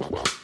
The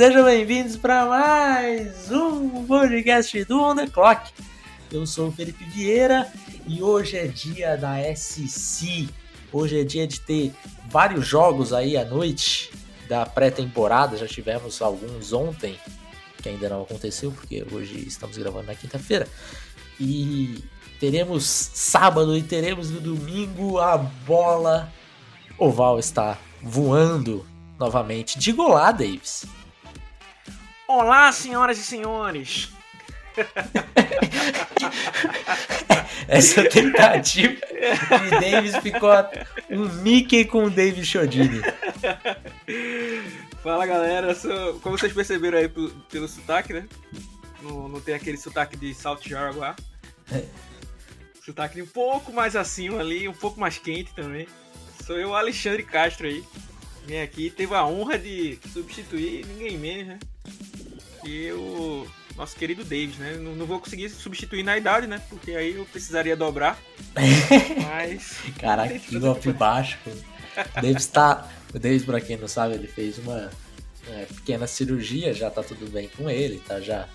Sejam bem-vindos para mais um podcast do On The Clock. Eu sou o Felipe Vieira e hoje é dia da SC. Hoje é dia de ter vários jogos aí à noite da pré-temporada. Já tivemos alguns ontem, que ainda não aconteceu, porque hoje estamos gravando na quinta-feira. E teremos sábado e teremos no domingo a bola oval está voando novamente. Diga olá, Davis. Olá, senhoras e senhores. Essa tentativa de Davis ficou um Mickey com o David Chodini. Fala galera, sou, como vocês perceberam aí pelo, pelo sotaque, né? Não, não tem aquele sotaque de South Jaraguá. É. Sotaque um pouco mais acima ali, um pouco mais quente também. Sou eu, Alexandre Castro aí. Vim aqui, teve a honra de substituir ninguém menos, né? E o nosso querido Davis, né? Não, não, vou conseguir substituir na idade, né? Porque aí eu precisaria dobrar. Mas. Caraca, que golpe baixo. O Davis tá. O Davis, pra quem não sabe, ele fez uma é, pequena cirurgia, já tá tudo bem com ele, tá? Já,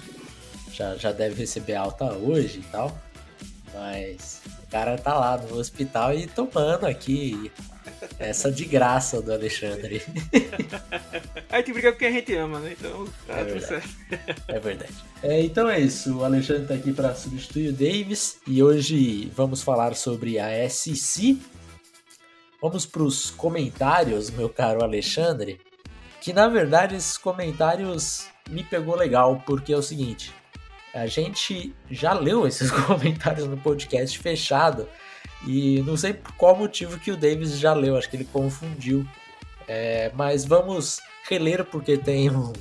já, já deve receber alta hoje e tal. Mas cara tá lá no hospital e tomando aqui essa de graça do Alexandre. A gente briga porque a gente ama, né? Então tá é tudo certo. É verdade. É, então é isso. O Alexandre tá aqui para substituir o Davis e hoje vamos falar sobre a SC. Vamos para os comentários, meu caro Alexandre. Que na verdade esses comentários me pegou legal, porque é o seguinte: a gente já leu esses comentários no podcast fechado e não sei por qual motivo que o Davis já leu, acho que ele confundiu. É, mas vamos reler porque tem um,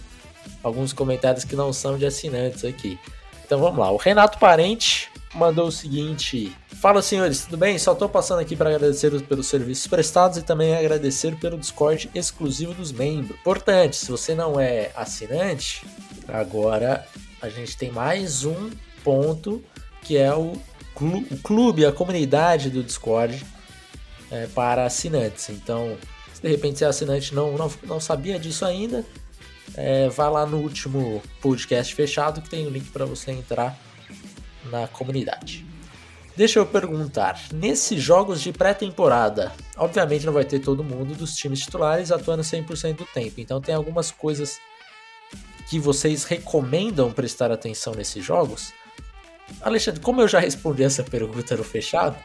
alguns comentários que não são de assinantes aqui. Então vamos lá. O Renato Parente mandou o seguinte: Fala senhores, tudo bem? Só estou passando aqui para agradecer pelos serviços prestados e também agradecer pelo Discord exclusivo dos membros. Importante, se você não é assinante, agora a gente tem mais um ponto que é o o clube, a comunidade do Discord é, para assinantes. Então, se de repente você é assinante não, não, não sabia disso ainda, é, vá lá no último podcast fechado que tem o um link para você entrar na comunidade. Deixa eu perguntar, nesses jogos de pré-temporada, obviamente não vai ter todo mundo dos times titulares atuando 100% do tempo, então tem algumas coisas que vocês recomendam prestar atenção nesses jogos? Alexandre, como eu já respondi essa pergunta no fechado,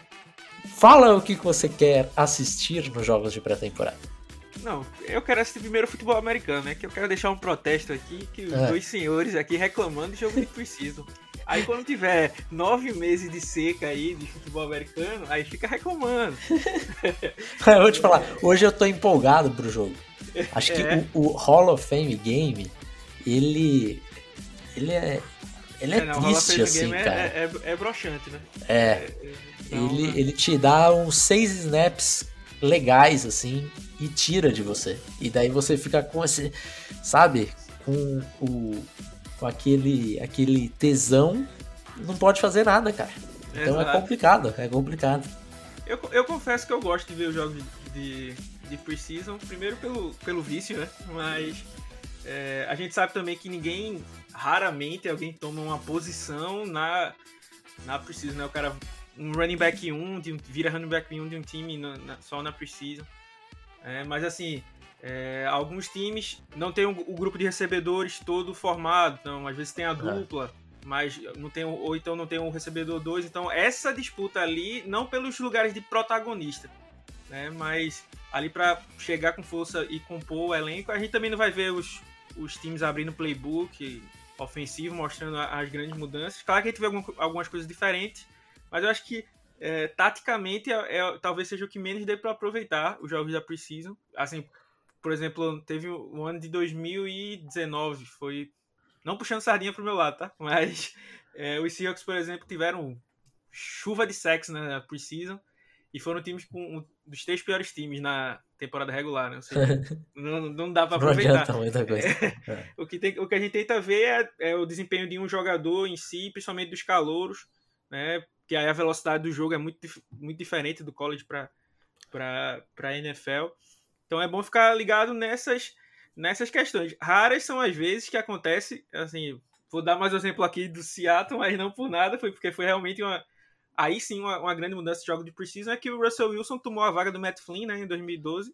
fala o que você quer assistir nos jogos de pré-temporada. Não, eu quero assistir primeiro futebol americano, né? Que eu quero deixar um protesto aqui, que os é. dois senhores aqui reclamando de jogo de preciso. Aí quando tiver nove meses de seca aí de futebol americano, aí fica reclamando. eu vou te falar, hoje eu tô empolgado pro jogo. Acho que é. o, o Hall of Fame Game, ele. Ele é ele é, é não, triste, assim, é, cara. É, é, é broxante, né? É. é ele, né? ele te dá uns seis snaps legais, assim, e tira de você. E daí você fica com esse, sabe? Com o. Com aquele, aquele tesão, não pode fazer nada, cara. Então é complicado, é complicado. Eu, eu confesso que eu gosto de ver os jogos de, de Precision, primeiro pelo, pelo vício, né? Mas é, a gente sabe também que ninguém raramente alguém toma uma posição na, na Precision, né? O cara, um running back 1, de, vira running back 1 de um time na, na, só na Precision. É, mas assim, é, alguns times não tem o, o, grupo de recebedores todo formado, então às vezes tem a dupla, mas não tem ou então não tem o recebedor 2, então essa disputa ali não pelos lugares de protagonista, né, mas ali para chegar com força e compor o elenco, a gente também não vai ver os, os times abrindo playbook, ofensivo, mostrando as grandes mudanças. Claro que a gente vê algumas coisas diferentes, mas eu acho que é, taticamente é, é, talvez seja o que menos dê para aproveitar os jogos da Precision. Assim, por exemplo, teve o ano de 2019, foi. Não puxando sardinha pro meu lado, tá? Mas é, os Seahawks, por exemplo, tiveram chuva de sexo na preseason e foram times com um dos três piores times na temporada regular, né? Ou seja, não, não dá para aproveitar. Não muita coisa. É, o, que tem, o que a gente tenta ver é, é, o desempenho de um jogador em si, principalmente dos calouros, né? Que aí a velocidade do jogo é muito, muito diferente do college para para NFL. Então é bom ficar ligado nessas nessas questões. Raras são as vezes que acontece, assim, vou dar mais um exemplo aqui do Seattle, mas não por nada, foi porque foi realmente uma aí sim uma, uma grande mudança de jogo de preseason é que o Russell Wilson tomou a vaga do Matt Flynn, né, em 2012.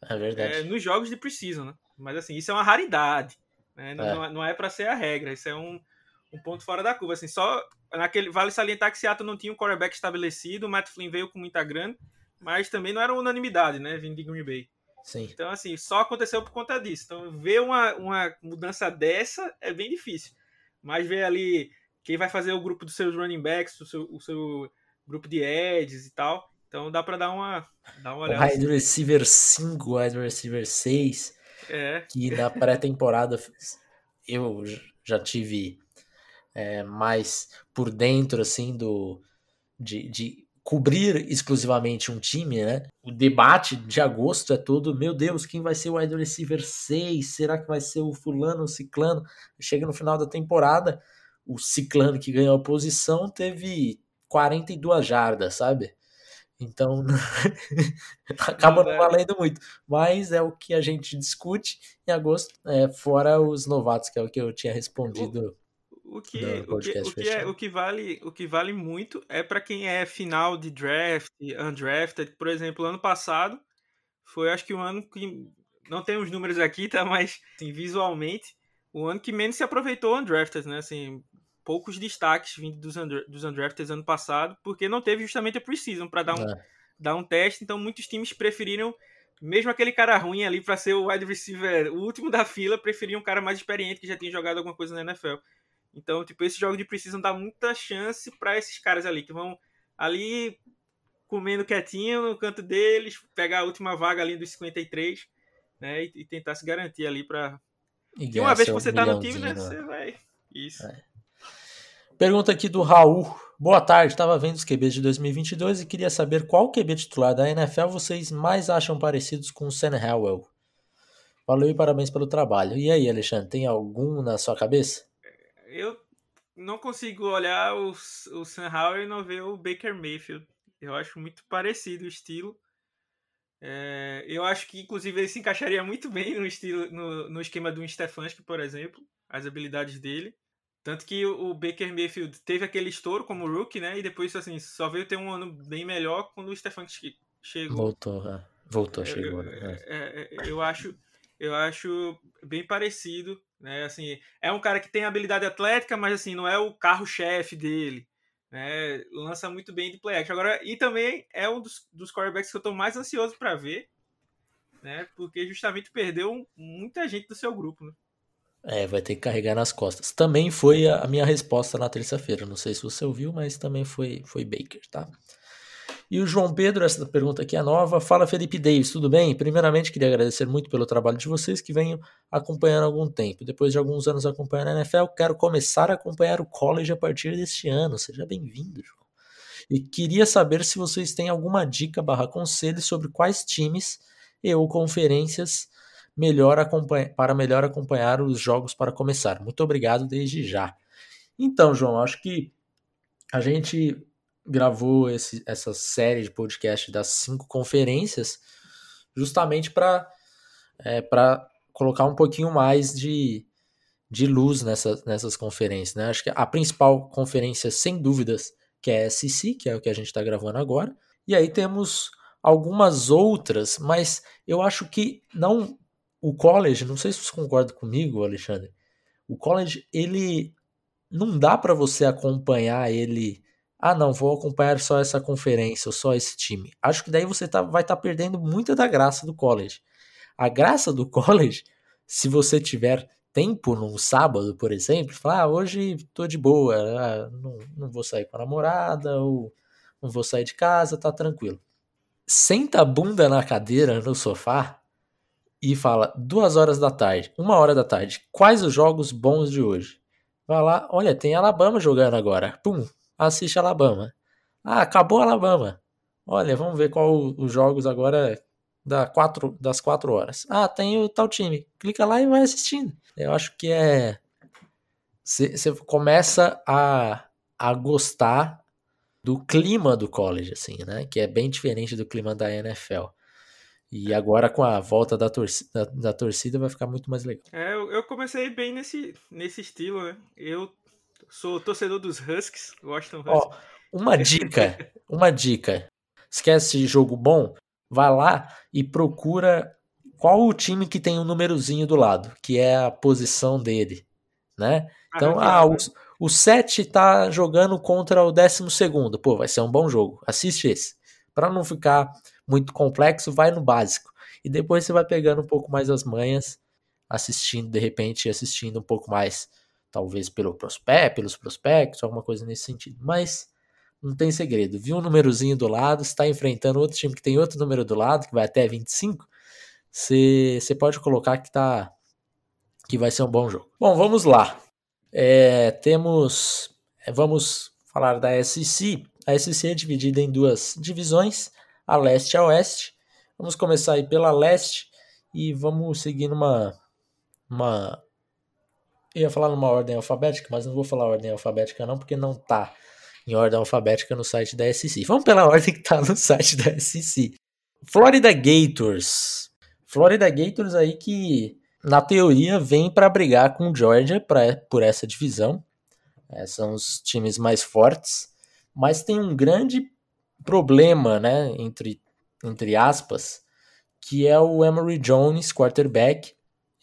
É verdade. É, nos jogos de preseason, né? Mas assim, isso é uma raridade, né? Não é, não é, é para ser a regra, isso é um, um ponto fora da curva, assim, só naquele vale salientar que Seattle não tinha um quarterback estabelecido, o Matt Flynn veio com muita grana, mas também não era unanimidade, né, vindo de Green Bay. Sim. Então, assim, só aconteceu por conta disso. Então, ver uma, uma mudança dessa é bem difícil. Mas ver ali quem vai fazer o grupo dos seus running backs, o seu, o seu grupo de edges e tal. Então dá para dar uma, dar uma olhada. O wide receiver 5, wide receiver 6. É. Que na pré-temporada eu já tive é, mais por dentro assim do de, de cobrir exclusivamente um time, né? O debate de agosto é todo, meu Deus, quem vai ser o wide receiver 6? Será que vai ser o fulano, o ciclano? Chega no final da temporada, o ciclano que ganhou a posição teve 42 jardas, sabe? Então acaba não valendo muito. Mas é o que a gente discute em agosto, é, fora os novatos, que é o que eu tinha respondido o que, o que, o que, é, o que vale o que vale muito é para quem é final de draft, undrafted. Por exemplo, ano passado foi acho que o ano que não tem os números aqui, tá? Mas assim, visualmente o ano que menos se aproveitou undrafted, né? Assim, poucos destaques vindo dos, under, dos undrafted ano passado, porque não teve justamente a preseason para dar um é. dar um teste. Então muitos times preferiram mesmo aquele cara ruim ali para ser o wide receiver, o último da fila, preferiam um cara mais experiente que já tinha jogado alguma coisa na NFL. Então, tipo, esse jogo de precisam dar muita chance para esses caras ali que vão ali comendo quietinho no canto deles, pegar a última vaga ali dos 53, né, e, e tentar se garantir ali para e uma vez que você tá no time, né, você vai isso. É. Pergunta aqui do Raul. Boa tarde, estava vendo os QBs de 2022 e queria saber qual QB titular da NFL vocês mais acham parecidos com o Sam Howell. Valeu e parabéns pelo trabalho. E aí, Alexandre, tem algum na sua cabeça? eu não consigo olhar o, o Sam Howell e não ver o Baker Mayfield. Eu acho muito parecido o estilo. É, eu acho que, inclusive, ele se encaixaria muito bem no, estilo, no, no esquema do Stefanski, por exemplo, as habilidades dele. Tanto que o Baker Mayfield teve aquele estouro como rookie, né? E depois, assim, só veio ter um ano bem melhor quando o Stefanski chegou. Voltou, é. Voltou, chegou. Né? É, é, é, eu acho eu acho bem parecido, né? Assim, é um cara que tem habilidade atlética, mas assim, não é o carro-chefe dele, né? Lança muito bem de play action. Agora, e também é um dos, dos quarterbacks que eu estou mais ansioso para ver, né? Porque justamente perdeu muita gente do seu grupo, né? É, vai ter que carregar nas costas. Também foi a minha resposta na terça-feira. Não sei se você ouviu, mas também foi, foi Baker, tá? E o João Pedro, essa pergunta aqui é nova. Fala Felipe Davis, tudo bem? Primeiramente, queria agradecer muito pelo trabalho de vocês que venho acompanhando há algum tempo. Depois de alguns anos acompanhando a NFL, quero começar a acompanhar o college a partir deste ano. Seja bem-vindo, João. E queria saber se vocês têm alguma dica barra conselho sobre quais times e ou conferências melhor para melhor acompanhar os jogos para começar. Muito obrigado desde já. Então, João, acho que a gente gravou esse, essa série de podcast das cinco conferências justamente para é, colocar um pouquinho mais de, de luz nessa, nessas conferências. Né? Acho que a principal conferência, sem dúvidas, que é a SEC, que é o que a gente está gravando agora. E aí temos algumas outras, mas eu acho que não o college, não sei se você concorda comigo, Alexandre. O college ele não dá para você acompanhar ele ah, não, vou acompanhar só essa conferência ou só esse time. Acho que daí você tá, vai estar tá perdendo muita da graça do college. A graça do college, se você tiver tempo num sábado, por exemplo, falar, ah, hoje tô de boa, ah, não, não vou sair com a namorada, ou não vou sair de casa, tá tranquilo. Senta a bunda na cadeira, no sofá, e fala duas horas da tarde, uma hora da tarde, quais os jogos bons de hoje? Vai lá, olha, tem Alabama jogando agora. Pum, assiste Alabama. Ah, acabou Alabama. Olha, vamos ver qual os jogos agora da quatro, das quatro horas. Ah, tem o tal time. Clica lá e vai assistindo. Eu acho que é. Você começa a, a gostar do clima do college, assim, né? Que é bem diferente do clima da NFL. E agora com a volta da torcida, da, da torcida vai ficar muito mais legal. É, eu, eu, comecei bem nesse, nesse estilo, né? Eu sou torcedor dos Huskies, gostam Huskies. Ó, uma dica, uma dica. Esquece jogo bom? Vai lá e procura qual o time que tem o um númerozinho do lado, que é a posição dele, né? Então, ah, ah o, o 7 tá jogando contra o 12 segundo. Pô, vai ser um bom jogo. Assiste esse. Para não ficar muito complexo, vai no básico. E depois você vai pegando um pouco mais as manhas, assistindo, de repente, assistindo um pouco mais, talvez pelo pelos prospectos, alguma coisa nesse sentido. Mas não tem segredo. Viu um númerozinho do lado, está enfrentando outro time que tem outro número do lado, que vai até 25, você, pode colocar que tá que vai ser um bom jogo. Bom, vamos lá. É, temos. Vamos falar da SEC. A SEC é dividida em duas divisões a leste a oeste. Vamos começar aí pela leste e vamos seguir numa. Uma, eu ia falar numa ordem alfabética, mas não vou falar ordem alfabética não, porque não tá em ordem alfabética no site da SEC. Vamos pela ordem que tá no site da SEC. Florida Gators. Florida Gators aí que, na teoria, vem para brigar com Georgia pra, por essa divisão. É, são os times mais fortes. Mas tem um grande problema, né, entre, entre aspas, que é o Emory Jones, quarterback.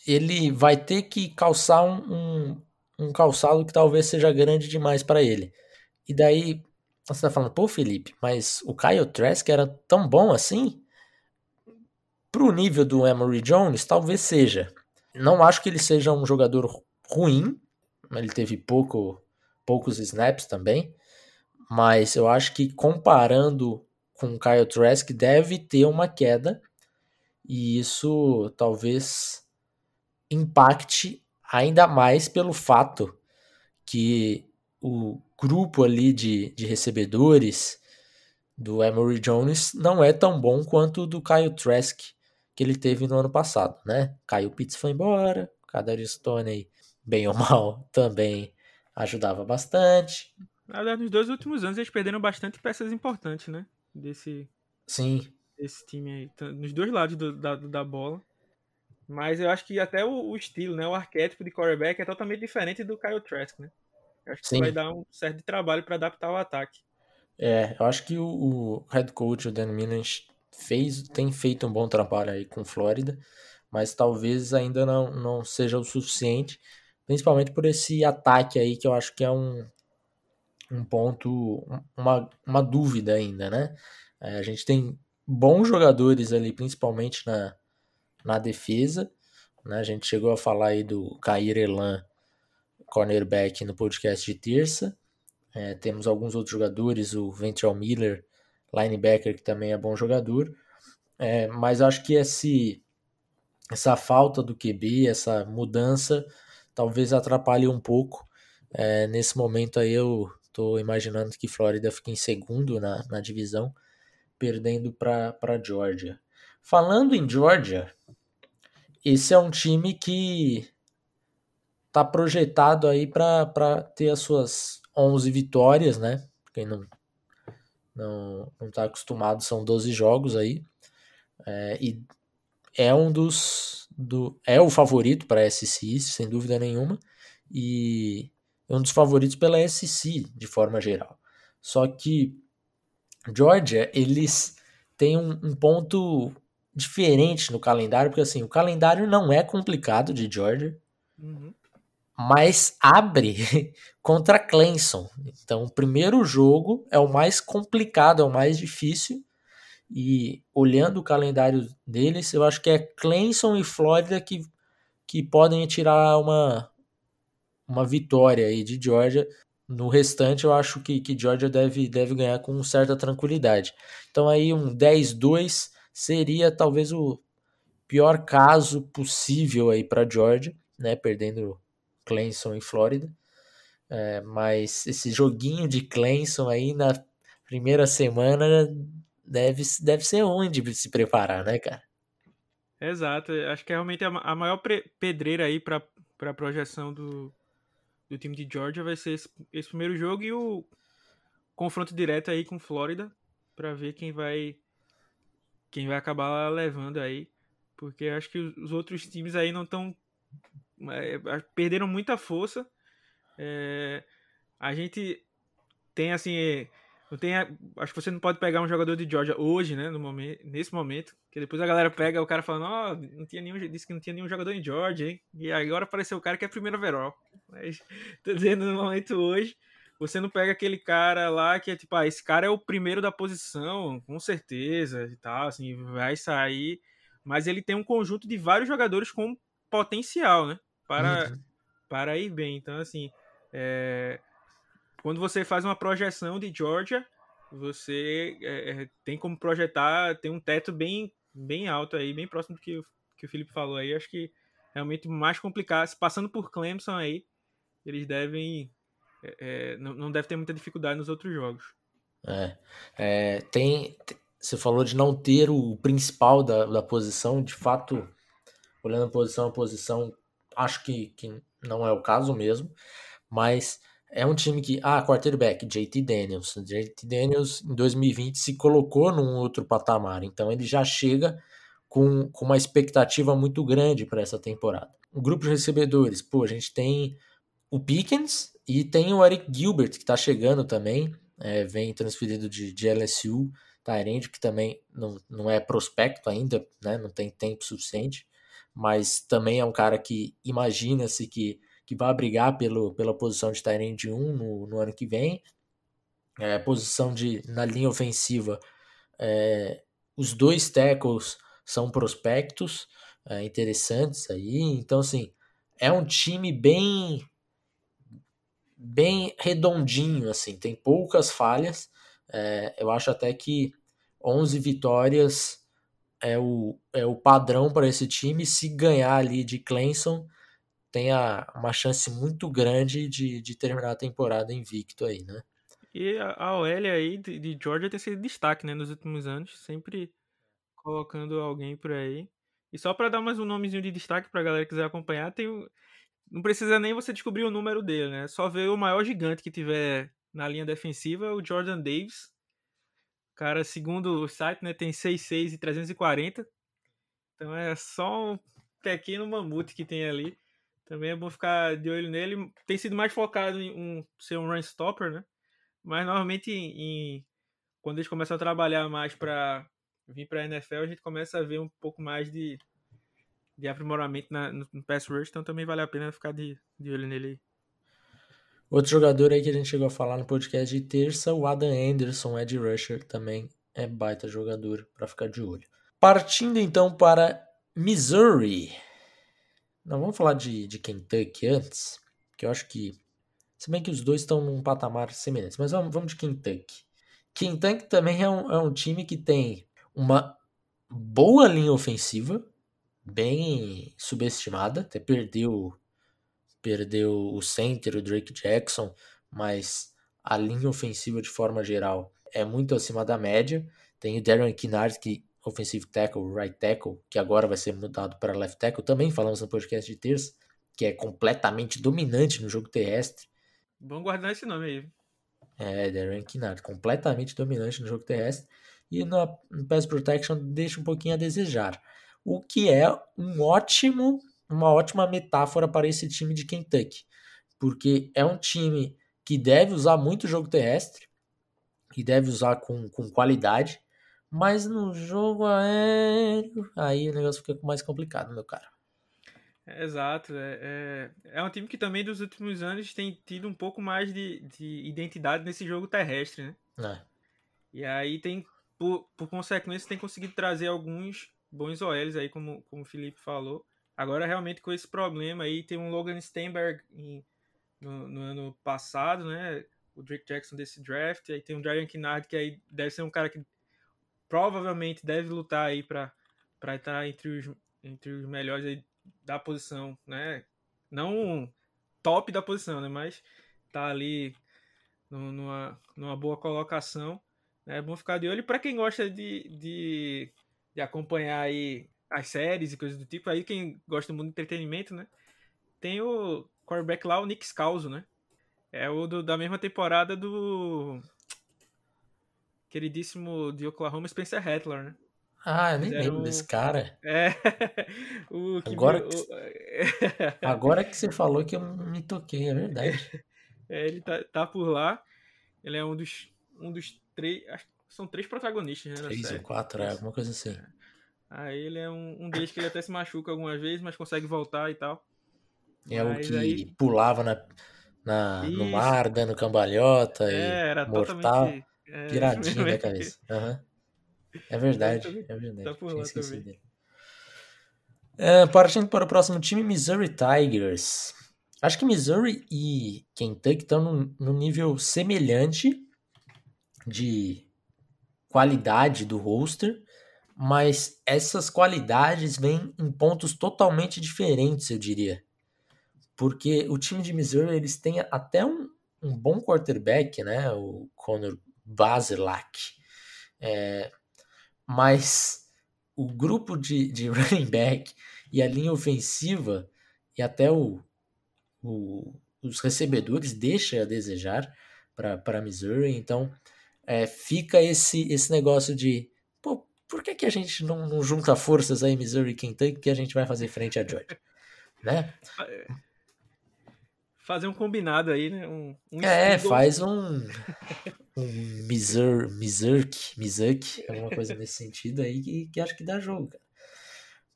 Ele vai ter que calçar um, um, um calçado que talvez seja grande demais para ele. E daí você tá falando, pô, Felipe, mas o Kyle Trask era tão bom assim? Pro nível do Emory Jones, talvez seja. Não acho que ele seja um jogador ruim, ele teve pouco, poucos snaps também, mas eu acho que comparando com o Kyle Trask deve ter uma queda e isso talvez impacte ainda mais pelo fato que o grupo ali de, de recebedores do Emory Jones não é tão bom quanto o do Kyle Trask que ele teve no ano passado, né? Kyle Pitts foi embora, Kadarius Stone bem ou mal também ajudava bastante. Na verdade, nos dois últimos anos eles perderam bastante peças importantes, né? Desse, Sim. desse time aí. Nos dois lados do, da, da bola. Mas eu acho que até o, o, estilo, né? O arquétipo de quarterback é totalmente diferente do Kyle Trask, né? Eu acho que Sim. vai dar um certo trabalho para adaptar o ataque. É, eu acho que o, o head coach, o Dan Minan, fez, tem feito um bom trabalho aí com Flórida, mas talvez ainda não, não seja o suficiente, principalmente por esse ataque aí que eu acho que é um, um ponto, uma, uma dúvida ainda, né? É, a gente tem bons jogadores ali, principalmente na, na defesa. Né? A gente chegou a falar aí do Cair Elan, cornerback, no podcast de terça. É, temos alguns outros jogadores, o Ventral Miller, linebacker, que também é bom jogador. É, mas acho que esse, essa falta do QB, essa mudança, talvez atrapalhe um pouco. É, nesse momento aí eu Estou imaginando que Flórida fica em segundo na, na divisão, perdendo para Georgia. Falando em Georgia, esse é um time que está projetado aí para ter as suas 11 vitórias, né? Quem não não não está acostumado, são 12 jogos aí. É, e é um dos do é o favorito para a SC, sem dúvida nenhuma. E é um dos favoritos pela SC de forma geral. Só que Georgia, eles têm um, um, ponto diferente no calendário, porque assim, o calendário não é complicado de Georgia, uhum. mas abre contra Clemson. Então, o primeiro jogo é o mais complicado, é o mais difícil. E olhando o calendário deles, eu acho que é Clemson e Flórida que, que podem tirar uma, uma vitória aí de Georgia. No restante, eu acho que, que Georgia deve, deve ganhar com certa tranquilidade. Então aí um 10-2 seria talvez o pior caso possível aí para Georgia, né? Perdendo Clemson e Flórida. É, mas esse joguinho de Clemson aí na primeira semana deve, deve ser onde se preparar, né, cara? Exato, acho que é realmente a maior pedreira aí para a projeção do, do time de Georgia vai ser esse, esse, primeiro jogo e o confronto direto aí com Flórida para ver quem vai quem vai acabar levando aí, porque acho que os outros times aí não estão é, perderam muita força. É, a gente tem assim não tem, acho que você não pode pegar um jogador de Georgia hoje, né, no momento, nesse momento, que depois a galera pega o cara falando, ó, oh, não tinha nenhum, disse que não tinha nenhum jogador em Georgia, hein? E agora apareceu o cara que é primeiro overall. Mas tô dizendo no momento hoje, você não pega aquele cara lá que é tipo, ah, esse cara é o primeiro da posição, com certeza, e tal, assim, vai sair, mas ele tem um conjunto de vários jogadores com potencial, né, para uhum. para ir bem. Então, assim, é, quando você faz uma projeção de Georgia, você é, é, tem como projetar, tem um teto bem, bem alto aí, bem próximo do que, o, que o Felipe falou aí. Acho que realmente mais complicado. Passando por Clemson aí, eles devem. É, é não, não deve ter muita dificuldade nos outros jogos. É, é, tem. Você falou de não ter o principal da, da posição, de fato, olhando posição a posição, acho que, que não é o caso mesmo, mas é um time que, ah, quarterback, JT Daniels. JT Daniels em 2020 se colocou num outro patamar, então ele já chega com, com uma expectativa muito grande para essa temporada. O grupo de recebedores, pô, a gente tem o Pickens e tem o Eric Gilbert, que está chegando também, é, vem transferido de, de LSU, Tyrande, que também não, não é prospecto ainda, né, não tem tempo suficiente, mas também é um cara que imagina-se que que vai brigar pelo, pela posição de Tyrande 1 no, no ano que vem. É, posição de na linha ofensiva, é, os dois tackles são prospectos é, interessantes aí. Então, assim, é um time bem bem redondinho, assim, tem poucas falhas. É, eu acho até que 11 vitórias é o, é o padrão para esse time. Se ganhar ali de Clemson, tenha uma chance muito grande de, de terminar a temporada invicto aí, né? E a OL aí de, de Georgia tem sido destaque, né, nos últimos anos, sempre colocando alguém por aí. E só para dar mais um nomezinho de destaque pra galera que quiser acompanhar, tem não precisa nem você descobrir o número dele, né? Só ver o maior gigante que tiver na linha defensiva, o Jordan Davis. Cara, segundo o site, né, tem 6'6 e 340. Então é só um pequeno mamute que tem ali. Também é bom ficar de olho nele. Tem sido mais focado em um, ser um run stopper, né? Mas normalmente em, quando eles começam a trabalhar mais para vir para a NFL, a gente começa a ver um pouco mais de, de aprimoramento na, no, no pass rush, então também vale a pena ficar de, de olho nele Outro jogador aí que a gente chegou a falar no podcast de terça, o Adam Anderson, Ed Rusher, também é baita jogador para ficar de olho. Partindo então para Missouri. Não, vamos falar de, de Kentucky antes, que eu acho que. Se bem que os dois estão num patamar semelhante, mas vamos, vamos de Kentucky. Kentucky também é um, é um time que tem uma boa linha ofensiva, bem subestimada, até perdeu perdeu o center, o Drake Jackson, mas a linha ofensiva de forma geral é muito acima da média. Tem o Darren Kinnard que offensive tackle, right tackle, que agora vai ser mudado para left tackle, também falamos no podcast de terça, que é completamente dominante no jogo terrestre. Bom guardar esse nome aí. É, Darren Kinnard, completamente dominante no jogo terrestre. E no, no pass protection deixa um pouquinho a desejar. O que é um ótimo, uma ótima metáfora para esse time de Kentucky. Porque é um time que deve usar muito o jogo terrestre, e deve usar com, com qualidade, mas no jogo aéreo, aí o negócio fica mais complicado, meu cara. Exato. É, é, é, um time que também dos últimos anos tem tido um pouco mais de, de identidade nesse jogo terrestre, né? É. E aí tem, por, por consequência, tem conseguido trazer alguns bons OLs aí, como, como o Felipe falou. Agora, realmente, com esse problema aí, tem um Logan Steinberg em, no, no, ano passado, né? O Drake Jackson desse draft. Aí tem o Brian Kinnard, que aí deve ser um cara que provavelmente deve lutar aí para estar entre os, entre os melhores da posição, né? Não top da posição, né? Mas tá ali numa, numa boa colocação. Né? É bom ficar de olho. Para quem gosta de, de, de, acompanhar aí as séries e coisas do tipo, aí quem gosta do mundo do entretenimento, né? Tem o quarterback lá, o Nick Scalzo, né? É o do, da mesma temporada do queridíssimo de Oklahoma, Spencer Rattler, né? Ah, eu nem lembro desse cara. É. o que agora, que... agora que você falou que eu me toquei, é verdade. É, ele tá, tá por lá. Ele é um dos, um dos três. São três protagonistas, né? Três ou quatro, é, alguma coisa assim. Aí ele é um, um deles que ele até se machuca algumas vezes, mas consegue voltar e tal. É mas o que aí... pulava na, na, no mar, dando cambalhota é, e era mortal. Totalmente, é, da cabeça. Uhum. É verdade, é verdade. Tá por lá também. É, partindo para o próximo time, Missouri Tigers. Acho que Missouri e Kentucky estão num, num nível semelhante de qualidade do roster, mas essas qualidades vêm em pontos totalmente diferentes, eu diria. Porque o time de Missouri, eles têm até um, um bom quarterback, né? O Conor Baselak. É, mas o grupo de, de running back e a linha ofensiva e até o, o, os recebedores deixa a desejar para Missouri. Então é, fica esse, esse negócio de pô, por que, que a gente não, não junta forças aí, Missouri e Kentucky, que a gente vai fazer frente a Georgia? né? Fazer um combinado aí, né? Um, um é, faz um, um Missouri, Missouri, alguma coisa nesse sentido aí que, que acho que dá jogo, cara.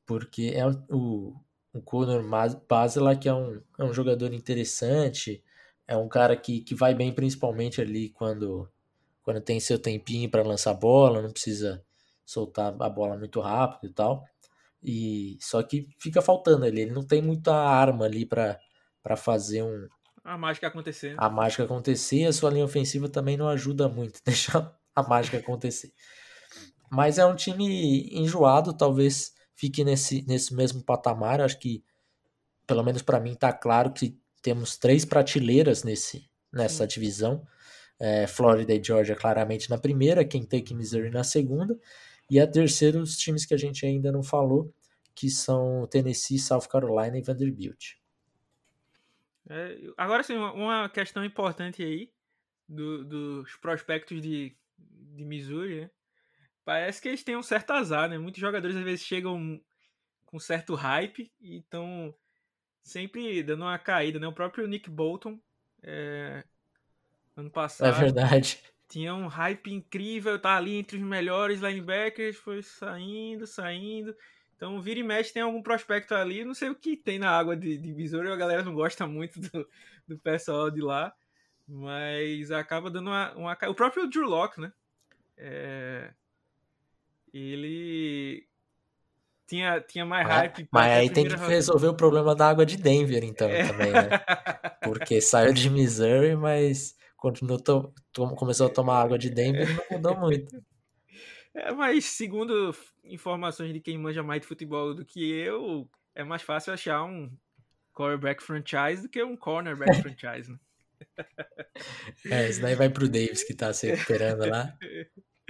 Porque é o, o Conor Basela, que é um, é um jogador interessante, é um cara que, que vai bem principalmente ali quando, quando tem seu tempinho para lançar bola, não precisa soltar a bola muito rápido e tal. E só que fica faltando ali, ele não tem muita arma ali para fazer um a mágica acontecer. A mágica acontecer, a sua linha ofensiva também não ajuda muito, deixar a mágica acontecer. Mas é um time enjoado, talvez fique nesse, nesse mesmo patamar. Acho que, pelo menos para mim, está claro que temos três prateleiras nesse, nessa Sim. divisão. É, Florida e Georgia claramente na primeira, Kentucky e Missouri na segunda. E a terceira, os times que a gente ainda não falou, que são Tennessee, South Carolina e Vanderbilt. É, agora sim, uma questão importante aí do, dos prospectos de, de Missouri, né? parece que eles têm um certo azar, né? Muitos jogadores às vezes chegam com certo hype e estão sempre dando uma caída, né? O próprio Nick Bolton, é, ano passado. É verdade. Tinha um hype incrível, tá ali entre os melhores linebackers, foi saindo, saindo. Então, vira e mexe, tem algum prospecto ali. Não sei o que tem na água de, de Missouri, a galera não gosta muito do, do pessoal de lá. Mas acaba dando uma, uma. O próprio Drew Locke, né? É, ele tinha, tinha mais hype. Mas aí tem que resolver o problema da água de Denver, então, é. também, né? Porque saiu de Missouri, mas continuou to, to, começou a tomar água de Denver e não mudou muito. É, mas segundo informações de quem manja mais de futebol do que eu, é mais fácil achar um quarterback franchise do que um cornerback franchise, né? É, isso daí vai pro Davis que tá se recuperando lá.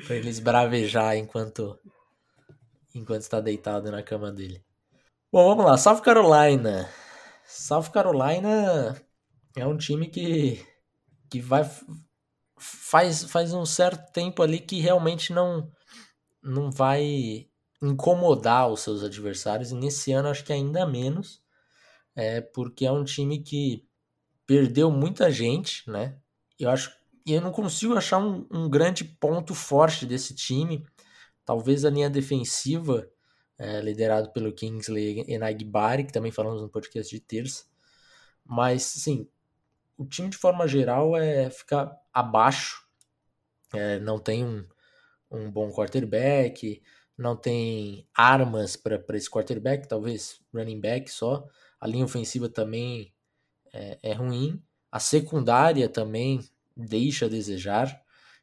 Pra ele esbravejar enquanto enquanto está deitado na cama dele. Bom, vamos lá. South Carolina. South Carolina é um time que, que vai faz, faz um certo tempo ali que realmente não não vai incomodar os seus adversários. E nesse ano acho que ainda menos, é porque é um time que perdeu muita gente, né? Eu acho e eu não consigo achar um, um grande ponto forte desse time. Talvez a linha defensiva, é, liderado pelo Kingsley Enagbari, que também falamos no podcast de terça. Mas, sim, o time de forma geral é ficar abaixo. É, não tem um, um bom quarterback, não tem armas para esse quarterback, talvez running back só. A linha ofensiva também é, é ruim. A secundária também deixa a desejar.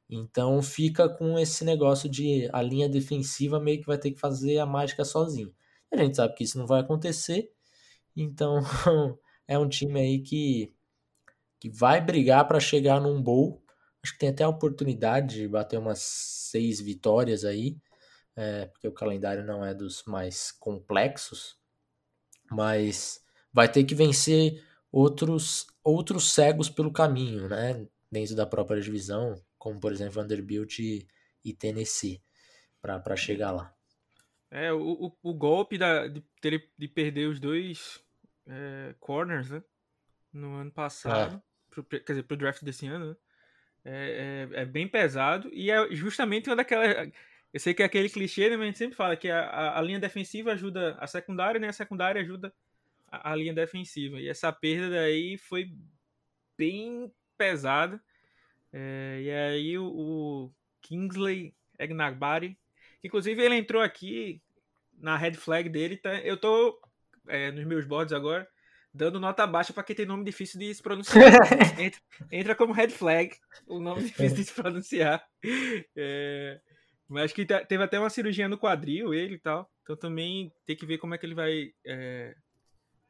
Então fica com esse negócio de a linha defensiva meio que vai ter que fazer a mágica sozinho. A gente sabe que isso não vai acontecer, então é um time aí que, que vai brigar para chegar num bowl. Acho que tem até a oportunidade de bater umas seis vitórias aí, é, porque o calendário não é dos mais complexos, mas vai ter que vencer outros outros cegos pelo caminho, né? Dentro da própria divisão, como por exemplo Vanderbilt e, e Tennessee, para chegar lá. É, o, o, o golpe da, de, ter, de perder os dois é, corners, né? No ano passado, é. pro, quer dizer, pro draft desse ano, né? É, é, é, bem pesado e é justamente uma daquelas. Eu sei que é aquele clichê, né? Mas a gente sempre fala que a, a, linha defensiva ajuda a secundária, né? A secundária ajuda a, a, linha defensiva. E essa perda daí foi bem pesada. É, e aí o, o Kingsley Egnagbari, inclusive ele entrou aqui na red flag dele, tá, eu tô é, nos meus boards agora dando nota baixa para quem tem nome difícil de se pronunciar. entra, entra, como red flag, o nome difícil de se pronunciar. É, mas que teve até uma cirurgia no quadril, ele e tal. Então também tem que ver como é que ele vai é,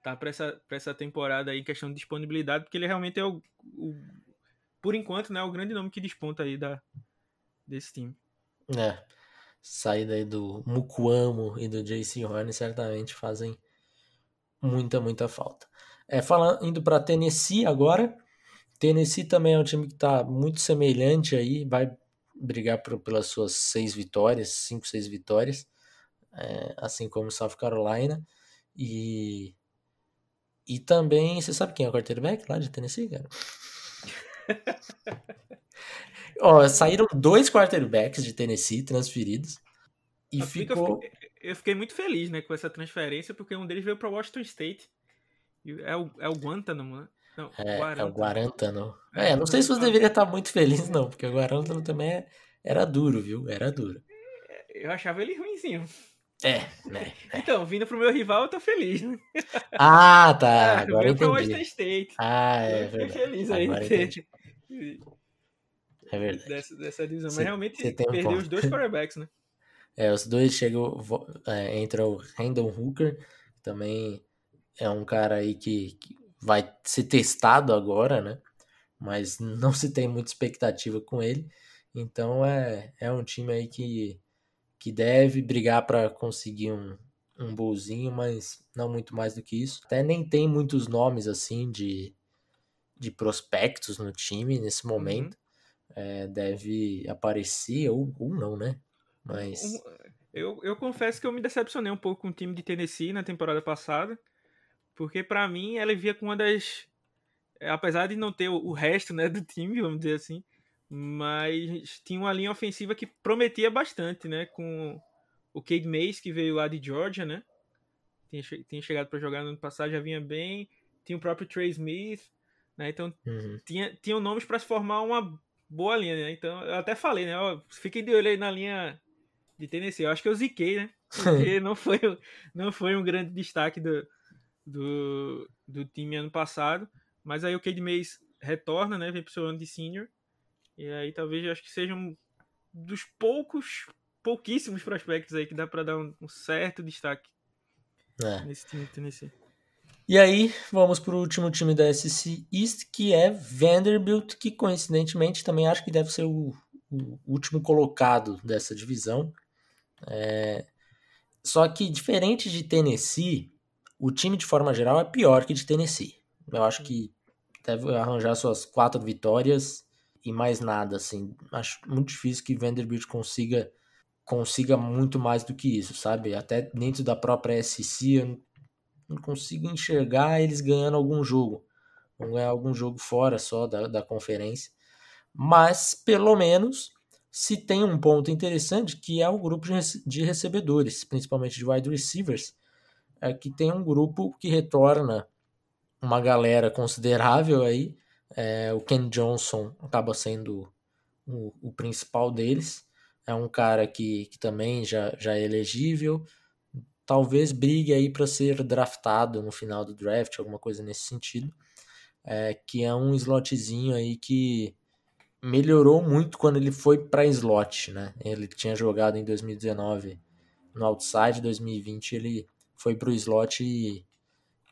tá para essa, pra essa temporada aí em questão de disponibilidade, porque ele realmente é o, o, por enquanto, né, o grande nome que desponta aí da, desse time. É, saída aí do Mukuamo e do JC Horn certamente fazem muita, muita falta. É, falando, indo para Tennessee agora, Tennessee também é um time que está muito semelhante aí, vai brigar por, pelas suas seis vitórias, cinco, seis vitórias, é, assim como South Carolina, e e também, você sabe quem é o quarterback lá de Tennessee, cara? Ó, saíram dois quarterbacks de Tennessee transferidos. E eu ficou. Fiquei, eu fiquei muito feliz né, com essa transferência, porque um deles veio para Washington State. É o, é o Guantánamo, né? Não, é, Guarantano. é o Guarantano. É, não sei se você deveria estar muito feliz, não, porque o Guarantano também é, era duro, viu? Era duro. Eu achava ele ruimzinho. É, né? É. Então, vindo pro meu rival, eu tô feliz, né? Ah, tá. Ah, agora entendi. Washington State. Ah, é eu verdade. feliz aí. Agora entendi. É verdade. Dessa, dessa divisão. Mas realmente perdeu um os dois quarterbacks, né? É, os dois chegam. É, entra o Randall Hooker, que também é um cara aí que, que vai ser testado agora, né? Mas não se tem muita expectativa com ele. Então é, é um time aí que que deve brigar para conseguir um, um bolzinho, mas não muito mais do que isso. Até nem tem muitos nomes assim de, de prospectos no time nesse uhum. momento. É, deve aparecer, ou, ou não, né? Mas. Eu, eu confesso que eu me decepcionei um pouco com o time de Tennessee na temporada passada, porque para mim ela via com uma das. Apesar de não ter o, resto né, do time, vamos dizer assim, mas tinha uma linha ofensiva que prometia bastante, né? Com o Cade Mays, que veio lá de Georgia, né? Tinha, tinha chegado para jogar no ano passado, já vinha bem. Tinha o próprio Trey Smith, né? Então uhum. tinha, tinham nomes para se formar uma boa linha, né? Então eu até falei, né? Ó, fiquem de olho aí na linha de Tennessee. Eu acho que eu ziquei, né? Porque não foi, não foi um grande destaque do, do, do time ano passado. Mas aí o Cade Mays retorna, né? Vem pro seu ano de senior. E aí talvez eu acho que seja um dos poucos, pouquíssimos prospectos aí que dá para dar um, um, certo destaque é. nesse time do Tennessee. E aí, vamos para o último time da SC East, que é Vanderbilt, que coincidentemente também acho que deve ser o, o último colocado dessa divisão. É... Só que, diferente de Tennessee, o time de forma geral é pior que de Tennessee. Eu acho que deve arranjar suas quatro vitórias e mais nada, assim. Acho muito difícil que Vanderbilt consiga consiga muito mais do que isso, sabe? Até dentro da própria SC eu não consigo enxergar eles ganhando algum jogo. Vão ganhar algum jogo fora só da, da conferência. Mas, pelo menos, se tem um ponto interessante que é o grupo de recebedores, principalmente de wide receivers, é que tem um grupo que retorna uma galera considerável aí é, o Ken Johnson acaba sendo o, o, principal deles. É um cara que, que também já, já é elegível. Talvez brigue aí para ser draftado no final do draft, alguma coisa nesse sentido. É, que é um slotzinho aí que melhorou muito quando ele foi para slot, né? Ele tinha jogado em 2019 no outside, 2020 ele foi pro slot e,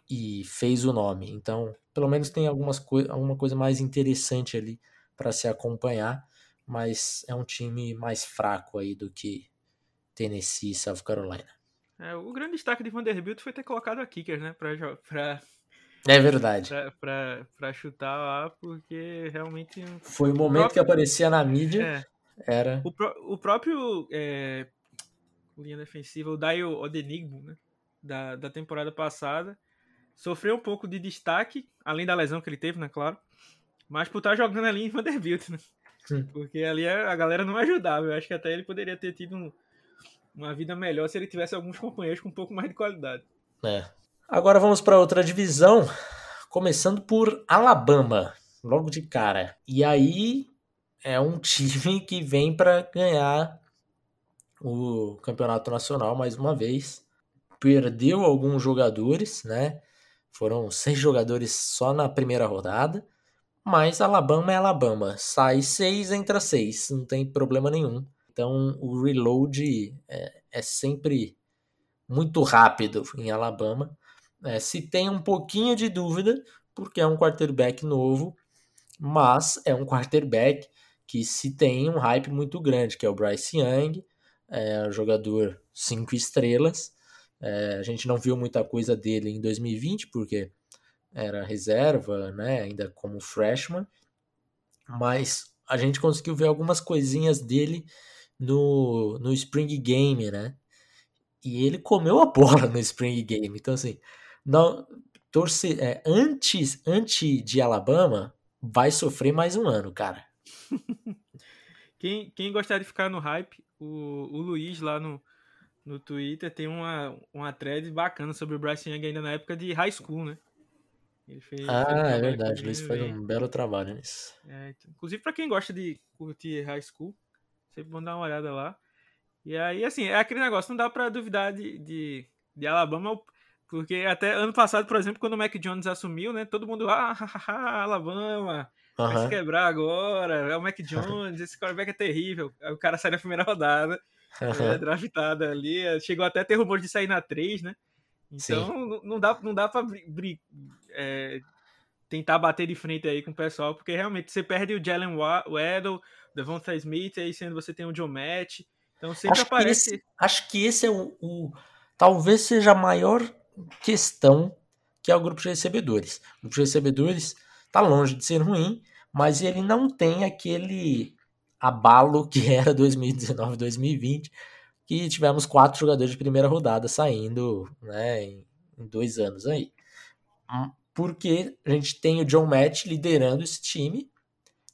e fez o nome. Então, pelo menos tem algumas co alguma coisa mais interessante ali para se acompanhar, mas é um time mais fraco aí do que Tennessee e South Carolina. É, o grande destaque de Vanderbilt foi ter colocado a kicker, né, pra, pra é verdade. Pra, pra, pra, chutar lá, porque realmente. Foi o momento o próprio... que aparecia na mídia. É. Era. O, pro, o próprio é, linha defensiva, o Daio Odenigbo, né? Da, da temporada passada, sofreu um pouco de destaque, além da lesão que ele teve, né? Claro. Mas por estar jogando ali em Vanderbilt, né? Porque ali a galera não ajudava. Eu acho que até ele poderia ter tido um, uma vida melhor se ele tivesse alguns companheiros com um pouco mais de qualidade. É. Agora vamos para outra divisão, começando por Alabama, logo de cara. E aí é um time que vem para ganhar o campeonato nacional mais uma vez. Perdeu alguns jogadores, né? Foram seis jogadores só na primeira rodada. Mas Alabama é Alabama. Sai seis, entra seis. Não tem problema nenhum. Então o reload é, é sempre muito rápido em Alabama. É, se tem um pouquinho de dúvida, porque é um quarterback novo, mas é um quarterback que se tem um hype muito grande, que é o Bryce Young, é jogador cinco estrelas. É, a gente não viu muita coisa dele em 2020, porque era reserva, né, ainda como freshman, mas a gente conseguiu ver algumas coisinhas dele no, no Spring Game, né? E ele comeu a bola no Spring Game. Então, assim, não torce, é, antes, antes de Alabama, vai sofrer mais um ano, cara. quem, quem gostar de ficar no hype, o, o Luiz lá no, no Twitter tem uma, uma thread bacana sobre o Bryce Young ainda na época de high school, né? Fez, ah, é verdade. Luiz faz um belo trabalho nisso. É, então, inclusive, para quem gosta de curtir high school, sempre vão dar uma olhada lá. E aí, assim, é aquele negócio, não dá para duvidar de, de, de Alabama porque até ano passado, por exemplo, quando o Mac Jones assumiu, né? Todo mundo, ah, Alabama, vai se quebrar agora, é o Mac Jones, esse quarterback é terrível. Aí o cara sai na primeira rodada, é, draftado ali, chegou até a ter rumor de sair na 3, né? Então não dá, não dá pra é, tentar bater de frente aí com o pessoal, porque realmente você perde o Jalen Waddle, Devonta Smith, aí sendo você tem o John Matt, então sempre acho aparece... Que esse, acho que esse é o, o talvez seja a maior questão que é o grupo de recebedores. O grupo de recebedores está longe de ser ruim, mas ele não tem aquele abalo que era 2019, 2020, que tivemos quatro jogadores de primeira rodada saindo né, em, em dois anos aí. Hum, porque a gente tem o John Matt liderando esse time,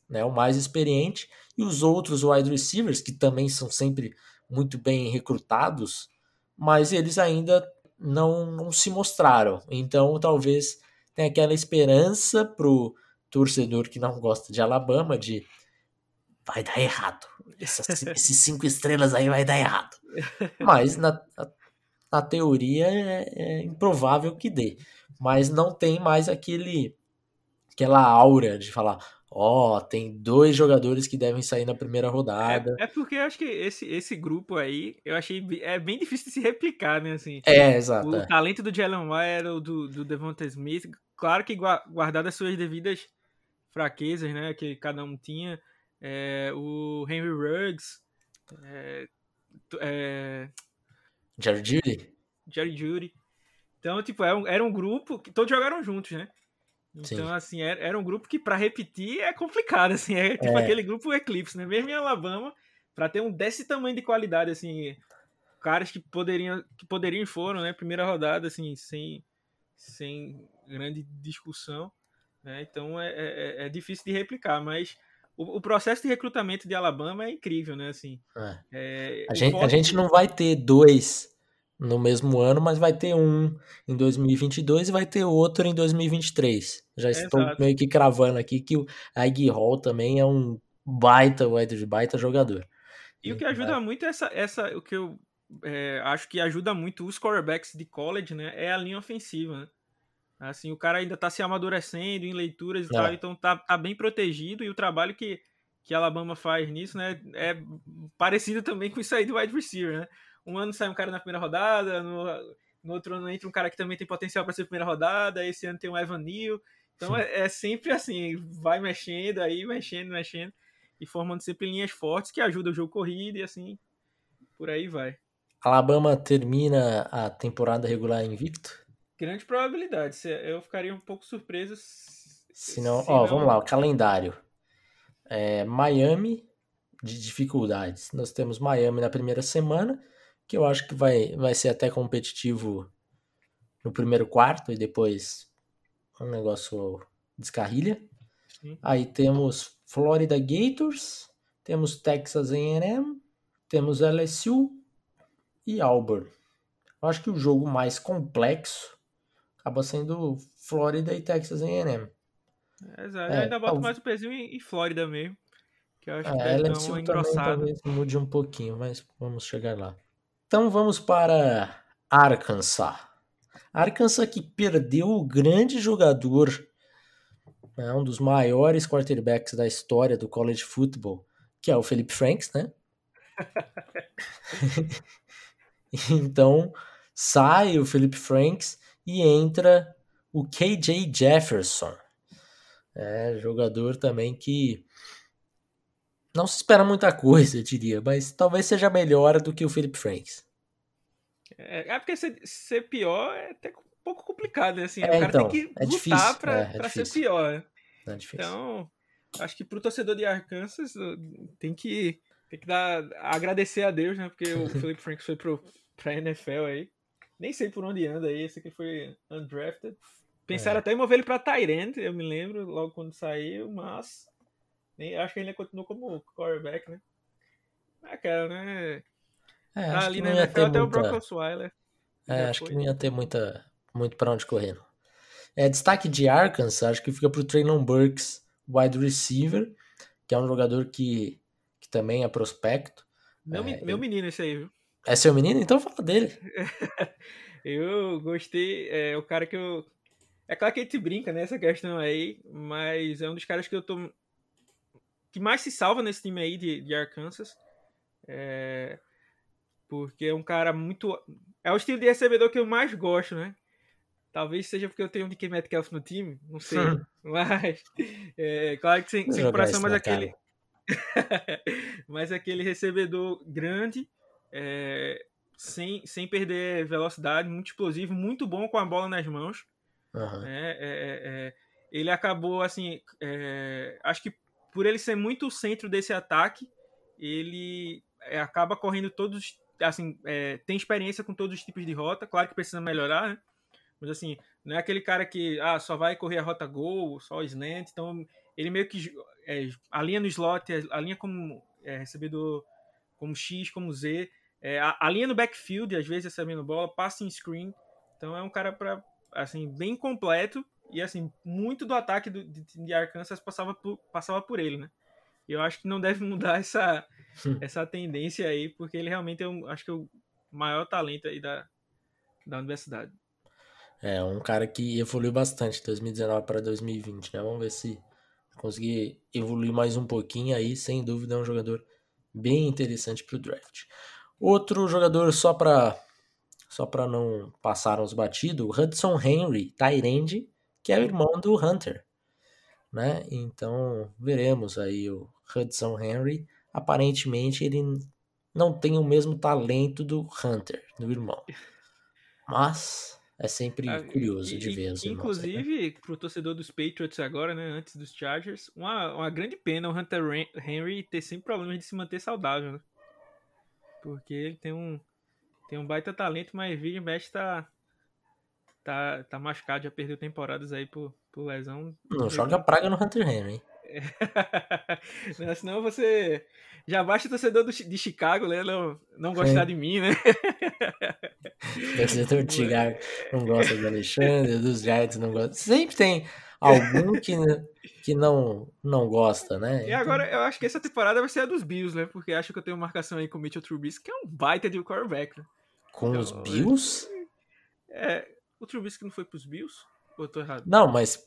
né, o mais experiente, e os outros wide receivers, que também são sempre muito bem recrutados, mas eles ainda não, não se mostraram. Então, talvez tenha aquela esperança pro torcedor que não gosta de Alabama de vai dar errado. Essas, esses cinco estrelas aí vai dar errado. Mas na, na teoria é, é, improvável que dê. Mas não tem mais aquele aquela aura de falar, ó, oh, tem dois jogadores que devem sair na primeira rodada. É, é, porque eu acho que esse, esse grupo aí, eu achei é bem difícil de se replicar, né, assim. É, exato. O é. talento do Jalen Wire, do, do Devonta Smith, claro que guardado as suas devidas fraquezas, né, que cada um tinha, é, o Henry Ruggs, é, é, Jerry Judy. Jerry Judy. Então, tipo, era um, era um grupo que todos jogaram juntos, né? Então, Sim. assim, era, era, um grupo que para repetir é complicado, assim, é tipo é. aquele grupo Eclipse, né? Mesmo em Alabama, para ter um desse tamanho de qualidade, assim, caras que poderiam, que poderiam foram, né? Primeira rodada, assim, sem, sem grande discussão, né? Então é, é, é, é difícil de replicar, mas o, o, processo de recrutamento de Alabama é incrível, né? Assim, é. É, a, gente, a gente não vai ter dois no mesmo ano, mas vai ter um em 2022 e vai ter outro em 2023. Já estou Exato. meio que cravando aqui que o Ig Hall também é um baita, baita jogador. E o que ajuda muito é essa, essa o que eu é, acho que ajuda muito os quarterbacks de college, né, é a linha ofensiva, né? Assim, o cara ainda tá se amadurecendo em leituras e é. tal, então tá, tá bem protegido e o trabalho que, que a Alabama faz nisso, né, é parecido também com isso aí do wide receiver, né? Um ano sai um cara na primeira rodada, no, no outro ano entra um cara que também tem potencial para ser primeira rodada, esse ano tem o Evan Neal. Então é, é, sempre assim, vai mexendo aí, mexendo, mexendo, e formando sempre linhas fortes que ajudam o jogo corrido e assim, por aí vai. Alabama termina a temporada regular invicto? Grande probabilidade. Eu ficaria um pouco surpreso. Se não, se ó, não... vamos lá, o calendário. É, Miami de dificuldades. Nós temos Miami na primeira semana, que eu acho que vai, vai ser até competitivo no primeiro quarto e depois um negócio descarrilha. Sim. Aí temos Florida Gators, temos Texas A&M, temos LSU e Auburn. Eu acho que o jogo mais complexo acaba sendo Florida e Texas A&M. É, exato. É, eu ainda boto mais o pezinho em, em Flórida mesmo. Que eu acho que é, uma engrossada. Também, talvez mude um pouquinho, mas vamos chegar lá. Então vamos para Arkansas. Arkansas que perdeu o grande jogador, né, um dos maiores quarterbacks da história do college football, que é o Felipe Franks, né? então sai o Felipe Franks e entra o KJ Jefferson. É, jogador também que não se espera muita coisa, eu diria, mas talvez seja melhor do que o Philip Franks. É, é porque ser, ser, pior é até um pouco complicado, né? Assim, é, o cara então, tem que é lutar difícil, pra, é, pra ser pior. É. Então, acho que pro torcedor de Arkansas tem que, tem que dar, agradecer a Deus, né? Porque o Philip Franks foi pro, pra NFL aí. Nem sei por onde anda aí, esse aqui foi undrafted. Pensaram é. até em mover ele pra Tyrant, eu me lembro, logo quando saiu, mas nem, acho que ele continuou como quarterback, né? Ah, cara, né? É, tá ali NFL até muita... o Brock Osweiler. É, acho foi. que não ia ter muita, muito pra onde correr. Não. É, destaque de Arkansas, acho que fica pro Traylon Burks, wide receiver, que é um jogador que, que também é prospecto. Meu, é, meu menino esse aí, viu? É seu menino? Então fala dele. eu gostei, é o cara que eu... É claro que a gente brinca nessa questão aí, mas é um dos caras que eu tô que mais se salva nesse time aí de, de Arkansas. É, porque é um cara muito. É o estilo de recebedor que eu mais gosto, né? Talvez seja porque eu tenho o DK Metcalf no time, não sei. mas, é, claro que sem, sem comparação, mas aquele. mas aquele recebedor grande, é, sem, sem perder velocidade, muito explosivo, muito bom com a bola nas mãos. Uhum. É, ele acabou, assim, é, acho que por ele ser muito o centro desse ataque, ele é, acaba correndo todos, assim, é, tem experiência com todos os tipos de rota, claro que precisa melhorar, né? Mas assim, não é aquele cara que ah, só vai correr a rota gol, só o slant, então ele meio que é, alinha no slot, alinha como é, recebedor como X, como Z, é, alinha no backfield, às vezes recebendo bola, passa em screen, então é um cara para assim, bem completo e assim, muito do ataque do, de, de Arkansas passava por, passava por ele, né? E eu acho que não deve mudar essa, essa tendência aí, porque ele realmente é um, acho que é o maior talento aí da, da universidade. É, um cara que evoluiu bastante de 2019 para 2020, né? Vamos ver se conseguir evoluir mais um pouquinho aí, sem dúvida é um jogador bem interessante para o draft. Outro jogador só para só para não passar os batidos, Hudson Henry, Tyrande, que é o irmão do Hunter, né? Então veremos aí o Hudson Henry. Aparentemente ele não tem o mesmo talento do Hunter, do irmão, mas é sempre ah, curioso de ver os irmãos. Inclusive, né? pro torcedor dos Patriots agora, né, antes dos Chargers, uma, uma grande pena o Hunter Henry ter sempre problemas de se manter saudável, né? Porque ele tem um, tem um baita talento, mas vira e mexe tá, tá, tá machucado, já perdeu temporadas aí por, por lesão. Não joga praga no Hunter Henry, hein? não, senão você já basta torcedor do, de Chicago, né? Não, não gostar é. de mim, né? torcedor de Chicago não gosta do Alexandre, dos Giants não gosta. Sempre tem algum que, que não, não gosta, né? E agora eu acho que essa temporada vai ser a dos Bills, né? Porque acho que eu tenho marcação aí com o Mitchell Trubisky, que é um baita de quarterback, né? Com então, os Bills? É, o Trubisky não foi pros Bills? Ou eu tô errado? Não, mas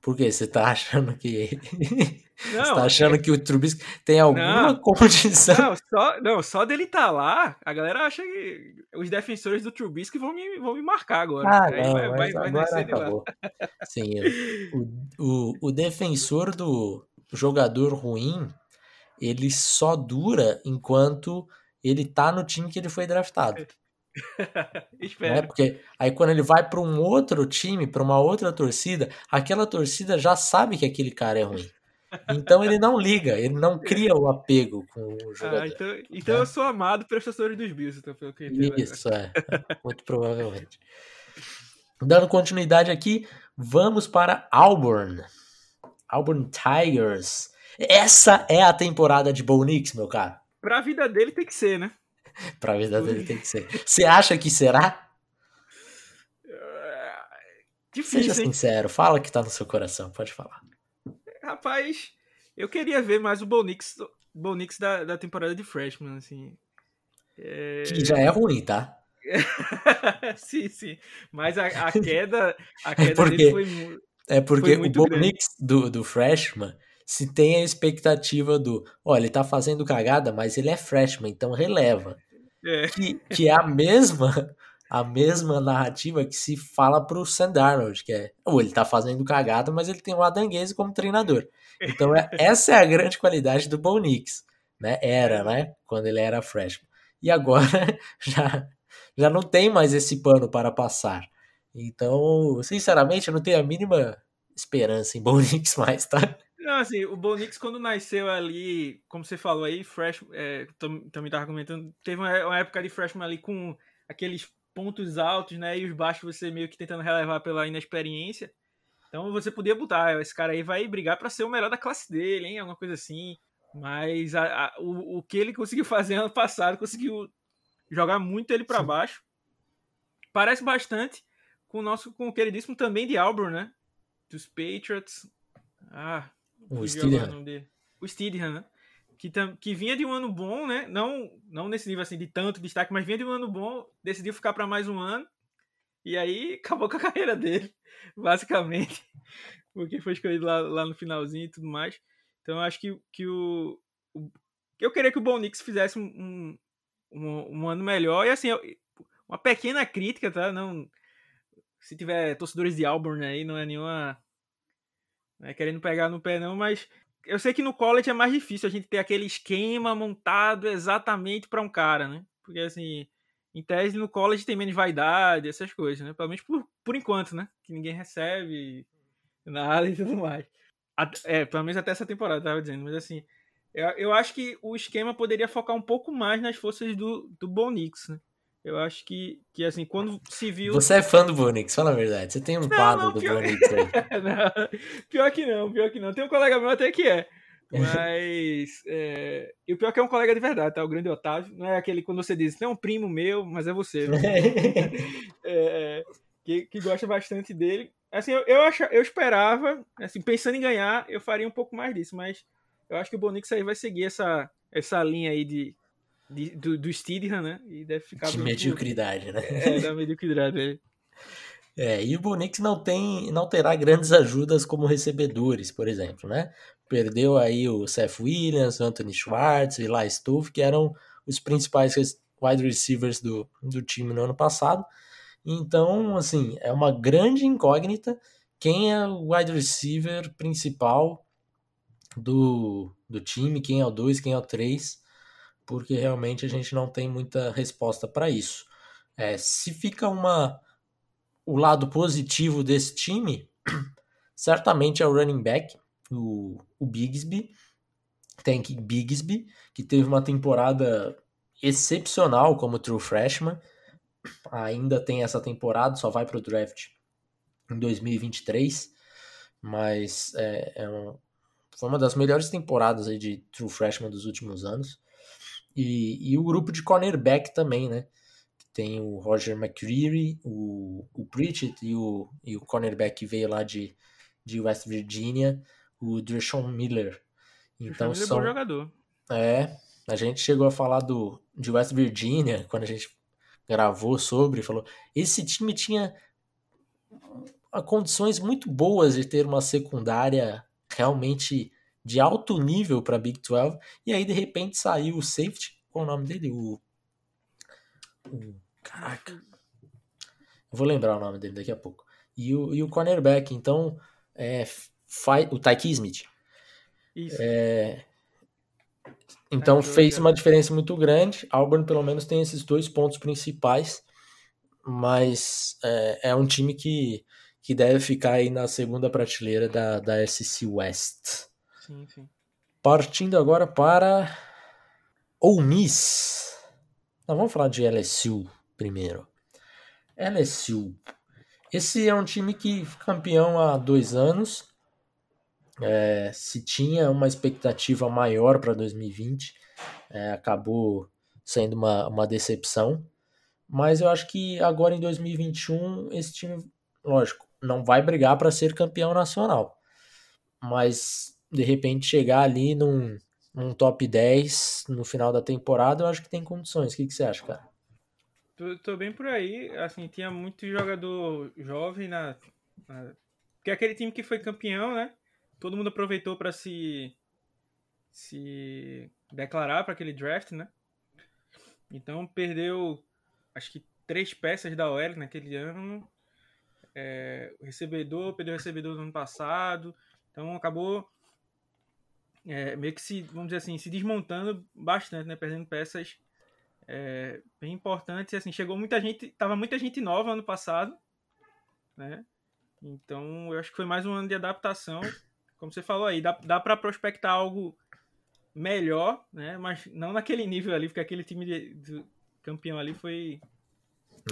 Por quê? Você tá achando que. Não, Você tá achando é... que o Trubisky tem alguma não, condição? Não só, não, só dele tá lá, a galera acha que os defensores do Trubisky vão me, vão me marcar agora. Ah, não, vai, vai, vai agora acabou. Sim, o, o, o defensor do jogador ruim, ele só dura enquanto ele tá no time que ele foi draftado. Espero. Né? Porque aí quando ele vai para um outro time, para uma outra torcida, aquela torcida já sabe que aquele cara é ruim. Então ele não liga, ele não cria o apego com o ah, jogador. Ah, então, então né? eu sou amado pelos torcedores dos Bills, então pelo que eu Isso, é. Muito provavelmente. Dando continuidade aqui, vamos para Auburn. Auburn Tigers. Essa é a temporada de Bo Nix, meu cara. Pra vida dele tem que ser, né? pra vida dele tem que ser. Você acha que será? Difícil, Seja sincero, fala que tá no seu coração, pode falar. Rapaz, eu queria ver mais o Bonix, Bonix da, da temporada de Freshman, assim. É... Que já é ruim, tá? sim, sim. Mas a, a queda, a é queda é porque, dele foi, É porque o Bonix do, do Freshman se tem a expectativa do, olha, ele tá fazendo cagada, mas ele é freshman, então releva. É. Que, que é a mesma a mesma narrativa que se fala pro Sam Darnold, que é, ou ele tá fazendo cagada, mas ele tem o Adanguese como treinador. Então é, essa é a grande qualidade do Bo Nix, né? Era, né? Quando ele era freshman. E agora já, já não tem mais esse pano para passar. Então, sinceramente, eu não tenho a mínima esperança em Bo Nix mais, tá? Não, assim, o Bonix quando nasceu ali, como você falou aí, fresh, é, também tava comentando, teve uma, uma, época de freshman ali com aqueles pontos altos, né, e os baixos você meio que tentando relevar pela inexperiência. Então você podia botar, esse cara aí vai brigar para ser o melhor da classe dele, hein, alguma coisa assim. Mas a, a, o, o que ele conseguiu fazer ano passado, conseguiu jogar muito ele para baixo. Parece bastante com o nosso com o queridíssimo também de Auburn, né? Dos Patriots. Ah, o Steedham. O Steedham, né? Que, que vinha de um ano bom, né? Não, não nesse nível assim de tanto destaque, mas vinha de um ano bom, decidiu ficar para mais um ano. E aí acabou com a carreira dele, basicamente. Porque foi escolhido lá, lá no finalzinho e tudo mais. Então eu acho que, que o, o. Eu queria que o Bonix fizesse um, um, um ano melhor. E assim, uma pequena crítica, tá? Não. Se tiver torcedores de Auburn aí, não é nenhuma né, querendo pegar no pé não, mas eu sei que no college é mais difícil a gente ter aquele esquema montado exatamente para um cara, né? Porque assim, em tese no college tem menos vaidade, essas coisas, né? Pelo menos por, por enquanto, né? Que ninguém recebe nada e tudo mais. É, pelo menos até essa temporada, tava dizendo, mas assim, eu, eu acho que o esquema poderia focar um pouco mais nas forças do, do Bonix, né? Eu acho que, que assim, quando se viu. Você é fã do Bonix, fala a verdade. Você tem um quadro do pior... Bonix aí. não, pior que não, pior que não. Tem um colega meu até que é. Mas. é... E o pior é que é um colega de verdade, tá? O grande Otávio. Não é aquele quando você diz, não é um primo meu, mas é você. Né? é, que, que gosta bastante dele. Assim, eu, eu, ach... eu esperava, assim, pensando em ganhar, eu faria um pouco mais disso, mas eu acho que o Bonix aí vai seguir essa, essa linha aí de de, do, do Steedham, né? E deve ficar. De mediocridade, né? É, da mediocridade. É. é, e o Bonix não tem, não terá grandes ajudas como recebedores, por exemplo, né? Perdeu aí o Seth Williams, Anthony Schwartz, Eli Stove, que eram os principais wide receivers do, do time no ano passado. Então, assim, é uma grande incógnita quem é o wide receiver principal do, do time, quem é o 2, quem é o 3 porque realmente a gente não tem muita resposta para isso. É, se fica uma o lado positivo desse time, certamente é o running back, o, o Bigsby, Tank Bigsby, que teve uma temporada excepcional como true freshman, ainda tem essa temporada, só vai para o draft em 2023, mas é, é um, foi uma das melhores temporadas aí de true freshman dos últimos anos. E, e o grupo de cornerback também, né? Tem o Roger McCreary, o, o Pritchett e o, e o cornerback que veio lá de, de West Virginia, o Dreshon Miller. Então Miller são, é bom jogador. É, a gente chegou a falar do, de West Virginia, quando a gente gravou sobre, falou, esse time tinha condições muito boas de ter uma secundária realmente de alto nível para Big 12, e aí de repente saiu o safety, qual é o nome dele? O, o caraca. Eu vou lembrar o nome dele daqui a pouco. E o, e o cornerback, então, é, o Tyke Smith. Isso. É, então fez uma diferença muito grande. Auburn pelo menos tem esses dois pontos principais, mas é, é um time que, que deve ficar aí na segunda prateleira da, da SC West. Sim, sim. Partindo agora para Ole Miss. Vamos falar de LSU primeiro. LSU. Esse é um time que campeão há dois anos é, se tinha uma expectativa maior para 2020, é, acabou sendo uma, uma decepção. Mas eu acho que agora em 2021 esse time, lógico, não vai brigar para ser campeão nacional. Mas de repente chegar ali num, num top 10 no final da temporada, eu acho que tem condições. O que, que você acha, cara? Tô, tô, bem por aí. Assim, tinha muito jogador jovem na, na. Porque é aquele time que foi campeão, né? todo mundo aproveitou para se se declarar para aquele draft, né? Então perdeu, acho que três peças da OL naquele ano. É, o recebedor, perdeu o recebedor no ano passado. Então acabou é, meio que se, vamos dizer assim, se desmontando bastante, né? Perdendo peças é, bem importantes. E, assim, chegou muita gente, tava muita gente nova ano passado, né? Então eu acho que foi mais um ano de adaptação como você falou aí, dá, dá para prospectar algo melhor, né? Mas não naquele nível ali, porque aquele time de, de campeão ali foi.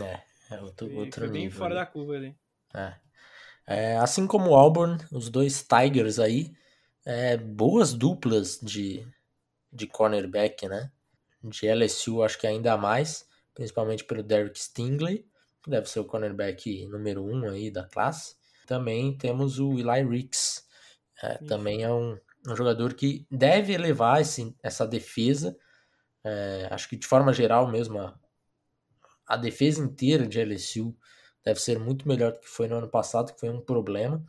É, é outro, foi, outro foi bem nível fora da curva ali. É. é. assim como o Auburn, os dois Tigers aí, é, boas duplas de, de cornerback, né? De LSU, acho que ainda mais, principalmente pelo Derek Stingley, que deve ser o cornerback número um aí da classe. Também temos o Eli Ricks, é, também é um, um, jogador que deve elevar esse, essa defesa. É, acho que de forma geral mesmo, a, a, defesa inteira de LSU deve ser muito melhor do que foi no ano passado, que foi um problema.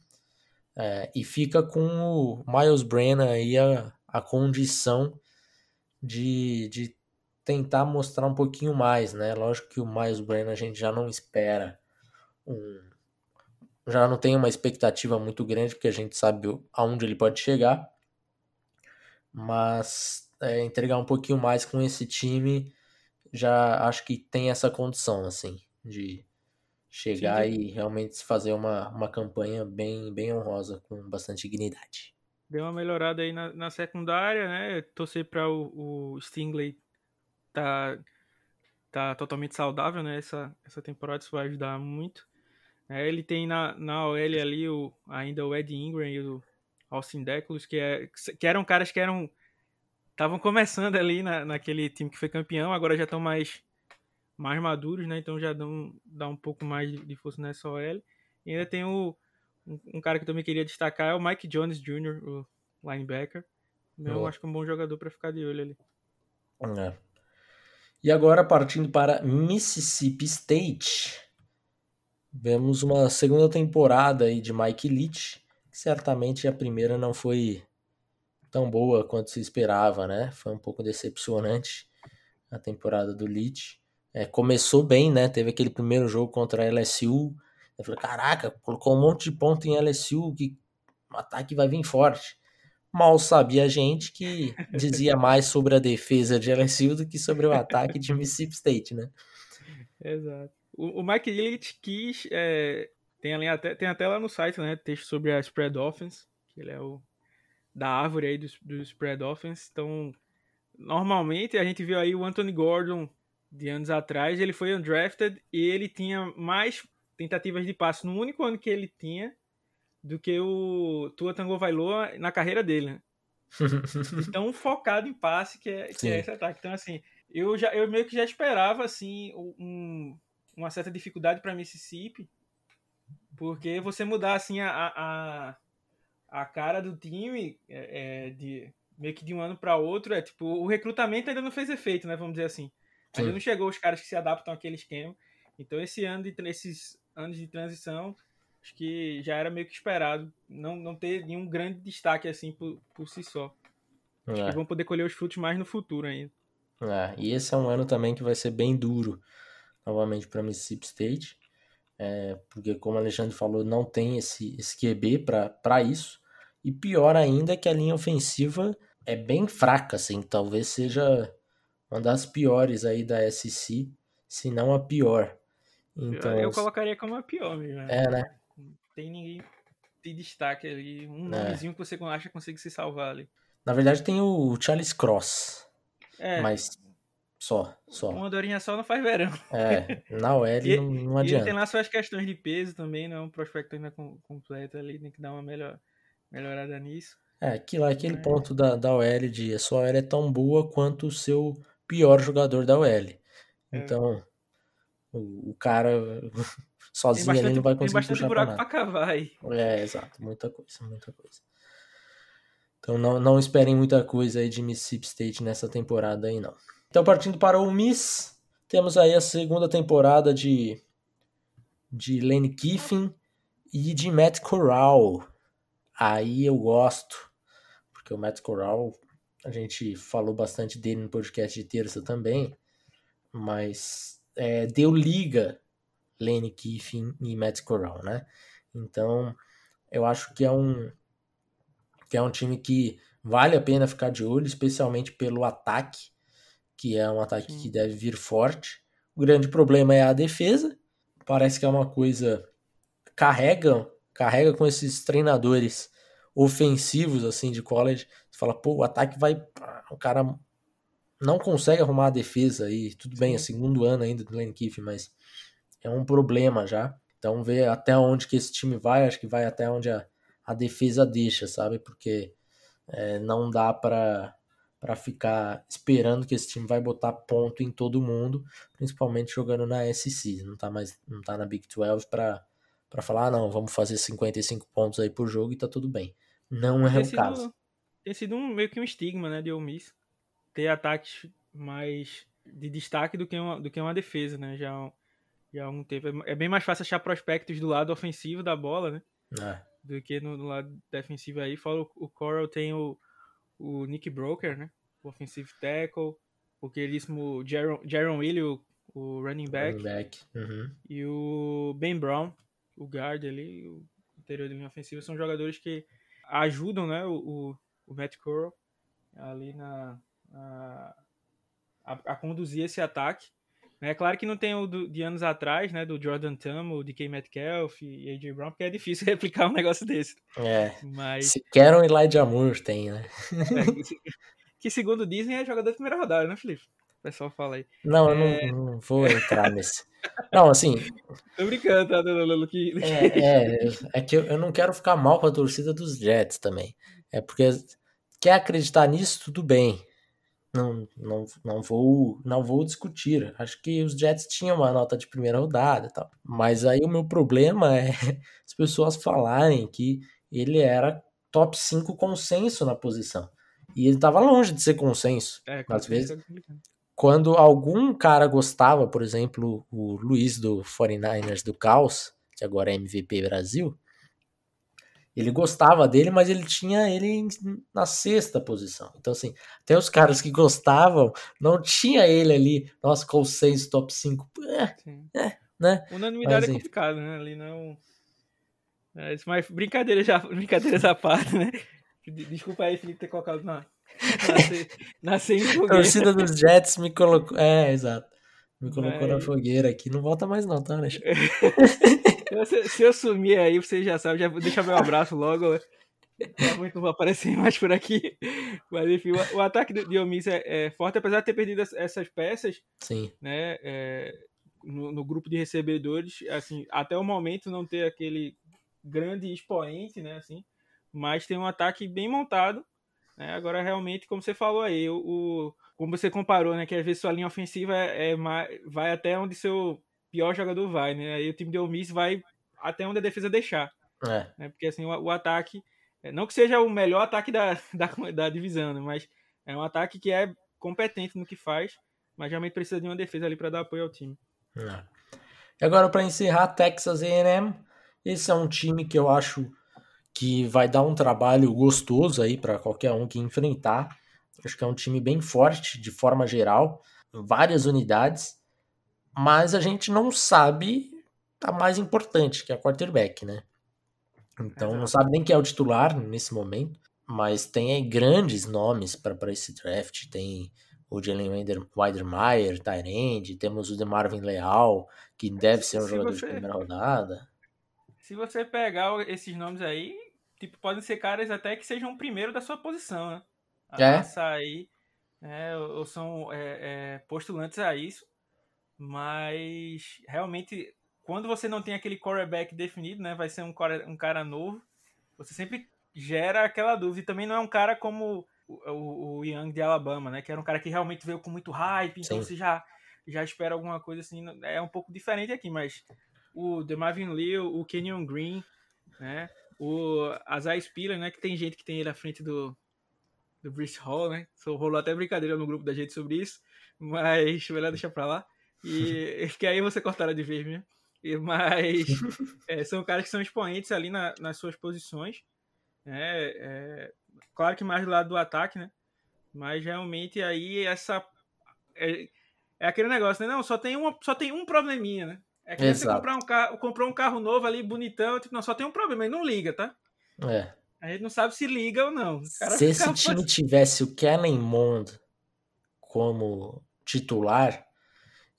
É, e fica com o Miles Brennan aí a, a condição de, de tentar mostrar um pouquinho mais, né? Lógico que o Miles Brennan a gente já não espera um, já não tem uma expectativa muito grande, porque a gente sabe aonde ele pode chegar. Mas é, entregar um pouquinho mais com esse time, já acho que tem essa condição, assim, de chegar Sim. e realmente fazer uma, uma campanha bem, bem honrosa, com bastante dignidade. Deu uma melhorada aí na, na secundária, né? Torcer para o, o Stingley tá, tá totalmente saudável, né? Essa, essa temporada isso vai ajudar muito. É, ele tem na, na OL ali o, ainda o Ed Ingram e o Austin Deculus, que, é, que eram caras que eram estavam começando ali na, naquele time que foi campeão, agora já estão mais mais maduros, né? Então já dão dá um pouco mais de, força nessa OL. E ainda tem o um, um, cara que eu também queria destacar é o Mike Jones Jr., o linebacker. Eu acho que é um bom jogador para ficar de olho ali. É. E agora partindo para Mississippi State. Vemos uma segunda temporada aí de Mike Leach, que certamente a primeira não foi tão boa quanto se esperava, né? Foi um pouco decepcionante a temporada do Leach. É, começou bem, né? Teve aquele primeiro jogo contra a LSU. Eu falei, caraca, colocou um monte de ponto em LSU, que o ataque vai vir forte. Mal sabia a gente que dizia mais sobre a defesa de LSU do que sobre o ataque de Mississippi State, né? Exato. O, o Mike Illich quis. É, tem, até, tem até lá no site, né? Texto sobre a spread offense, que ele é o da árvore aí do, do spread offense. Então, normalmente a gente viu aí o Anthony Gordon de anos atrás, ele foi undrafted e ele tinha mais tentativas de passe no único ano que ele tinha do que o Tua Tango Vailoa na carreira dele, né? tão focado em passe que é, que é esse ataque. Então, assim, eu já eu meio que já esperava assim um, uma certa dificuldade para Mississippi, porque você mudar assim a, a, a cara do time é, é, de meio que de um ano para outro é tipo o recrutamento ainda não fez efeito, né? Vamos dizer assim, ainda não chegou os caras que se adaptam àquele esquema. Então esse ano de esses anos de transição acho que já era meio que esperado não, não ter nenhum grande destaque assim por, por si só. Acho é. que vão poder colher os frutos mais no futuro ainda. É, e esse é um ano também que vai ser bem duro, novamente, para Mississippi State. É, porque, como o Alexandre falou, não tem esse, esse QB para isso. E pior ainda é que a linha ofensiva é bem fraca, assim. Talvez seja uma das piores aí da SC, se não a pior. Então, eu, eu colocaria como a pior mesmo. Né? É, né? Tem ninguém de destaque ali. Um é. nomezinho que você acha que consegue se salvar ali. Na verdade, tem o Charles Cross. É. Mas só, só. Uma dorinha só não faz verão. É, na OL e, não, não adianta. E tem lá suas questões de peso também, não é um prospecto ainda completo ali, tem que dar uma melhor, melhorada nisso. É, aquilo, aquele é. ponto da, da OL de a sua OL é tão boa quanto o seu pior jogador da OL. É. Então, o, o, cara sozinho bastante, ele não vai conseguir tem bastante puxar buraco pra, pra cavar aí. É, exato, muita coisa, muita coisa. Então não, não esperem muita coisa aí de Mississippi State nessa temporada aí, não. Então, partindo para o Miss, temos aí a segunda temporada de, de Lane Kiffin e de Matt Corral. Aí eu gosto, porque o Matt Corral, a gente falou bastante dele no podcast de terça também, mas é, deu liga Lane Kiffin e Matt Corral, né? Então, eu acho que é um que é um time que vale a pena ficar de olho, especialmente pelo ataque, que é um ataque Sim. que deve vir forte. O grande problema é a defesa. Parece que é uma coisa carrega, carrega com esses treinadores ofensivos assim de college. Você fala, pô, o ataque vai, o cara não consegue arrumar a defesa aí. Tudo bem, é segundo ano ainda do Lane Kiffin, mas é um problema já. Então ver até onde que esse time vai, acho que vai até onde a, a defesa deixa, sabe? Porque é, não dá para para ficar esperando que esse time vai botar ponto em todo mundo, principalmente jogando na SC, não tá mais não tá na Big 12 para para falar, ah, não, vamos fazer 55 pontos aí por jogo e tá tudo bem. Não é tem o sido, caso. Tem sido um, meio que um estigma, né, de Ole Miss ter ataques mais de destaque do que uma, do que uma defesa, né? Já já há um tempo é bem mais fácil achar prospectos do lado ofensivo da bola, né? É. Do que no, no, lado defensivo aí. Fala o, o Coral tem o o Nick Broker, né? O offensive tackle, o queridíssimo Jaron, Jaron Williams, o running back, running back. Uhum. e o Ben Brown, o guard ali, o interior da linha ofensiva, são jogadores que ajudam, né, o, o, o Matt Corral ali na, na a, a, conduzir esse ataque. É claro que não tem o do, de anos atrás, né? Do Jordan Tam, o DK Metcalf e AJ Brown, porque é difícil replicar um negócio desse. É. Mas... Se quer um Elijah Moore, tem, né? É, que segundo dizem é jogador de primeira rodada, né, Felipe? O pessoal fala aí. Não, eu é... não, não, vou entrar nesse. Não, assim. Tô brincando, tá, Lulu? Que... É, é, é que eu, eu não quero ficar mal com a torcida dos Jets também. É porque quer acreditar nisso, tudo bem não, não, não, vou, não vou discutir. Acho que os Jets tinham uma nota de primeira rodada e tal. Mas aí o meu problema é as pessoas falarem que ele era top 5 consenso na posição. E ele estava longe de ser consenso. É, às vezes, é quando algum cara gostava, por exemplo, o Luiz do 49ers do Caos, que agora é MVP Brasil, ele gostava dele, mas ele tinha ele na sexta posição. Então, assim, até os caras que gostavam, não tinha ele ali, nossa, com seis top 5. É, é, né? Unanimidade mas, é complicado, né? Ali não. É, mas brincadeira já, brincadeiras à parte, né? Desculpa aí, Felipe, ter colocado na. Na, A torcida dos Jets me colocou. É, exato. Me colocou na fogueira aqui. Não volta mais, não, tá, Alexandre? se, se, eu sumir aí, você já sabe, já deixa meu abraço logo. Realmente não vou aparecer mais por aqui. Mas enfim, o, o ataque de Omis é, é, forte, apesar de ter perdido essas peças. Sim. Né, é, no, no, grupo de recebedores, assim, até o momento não ter aquele grande expoente, né, assim, mas tem um ataque bem montado. Né, agora, realmente, como você falou aí, o, o como você comparou, né, que às vezes sua linha ofensiva é, é vai até onde seu pior jogador vai, né? Aí o time de Omis vai até onde a defesa deixar. É. Né? Porque assim, o, o, ataque, é, não que seja o melhor ataque da, da, da divisão, né? mas é um ataque que é competente no que faz, mas realmente precisa de uma defesa ali para dar apoio ao time. É. E agora para encerrar, Texas A&M esse é um time que eu acho que vai dar um trabalho gostoso aí para qualquer um que enfrentar. Acho que é um time bem forte de forma geral, várias unidades, mas a gente não sabe a mais importante, que é a quarterback, né? Então Exato. não sabe nem quem é o titular nesse momento, mas tem aí grandes nomes para esse draft. Tem o Jalen Weidermeyer, Tyrande, temos o DeMarvin Leal, que deve ser um se jogador você, de primeira rodada. Se você pegar esses nomes aí, tipo, podem ser caras até que sejam o primeiro da sua posição, né? A é. sair, é, ou são é, é, postulantes a isso, mas realmente quando você não tem aquele quarterback definido, né, vai ser um cara, um cara novo, você sempre gera aquela dúvida. E também não é um cara como o, o, o Young de Alabama, né, que era um cara que realmente veio com muito hype, então Sim. você já, já espera alguma coisa assim. É um pouco diferente aqui, mas o DeMarvin Lee, o Kenyon Green, né, o Azai Spiller, né, que tem gente que tem ele à frente do, do Brice Hall, né, rolou até brincadeira no grupo da gente sobre isso, mas melhor deixar pra lá. E que aí você cortaram de vez, né? Mas é, são caras que são expoentes ali na, nas suas posições. Né? É, claro que mais do lado do ataque, né? Mas realmente aí essa. É, é aquele negócio, né? Não, só tem, uma, só tem um probleminha, né? É que você comprar um carro, comprou um carro novo ali, bonitão, tipo, não, só tem um problema, e não liga, tá? É. A gente não sabe se liga ou não. Se esse time tivesse o Kellen Mond como titular,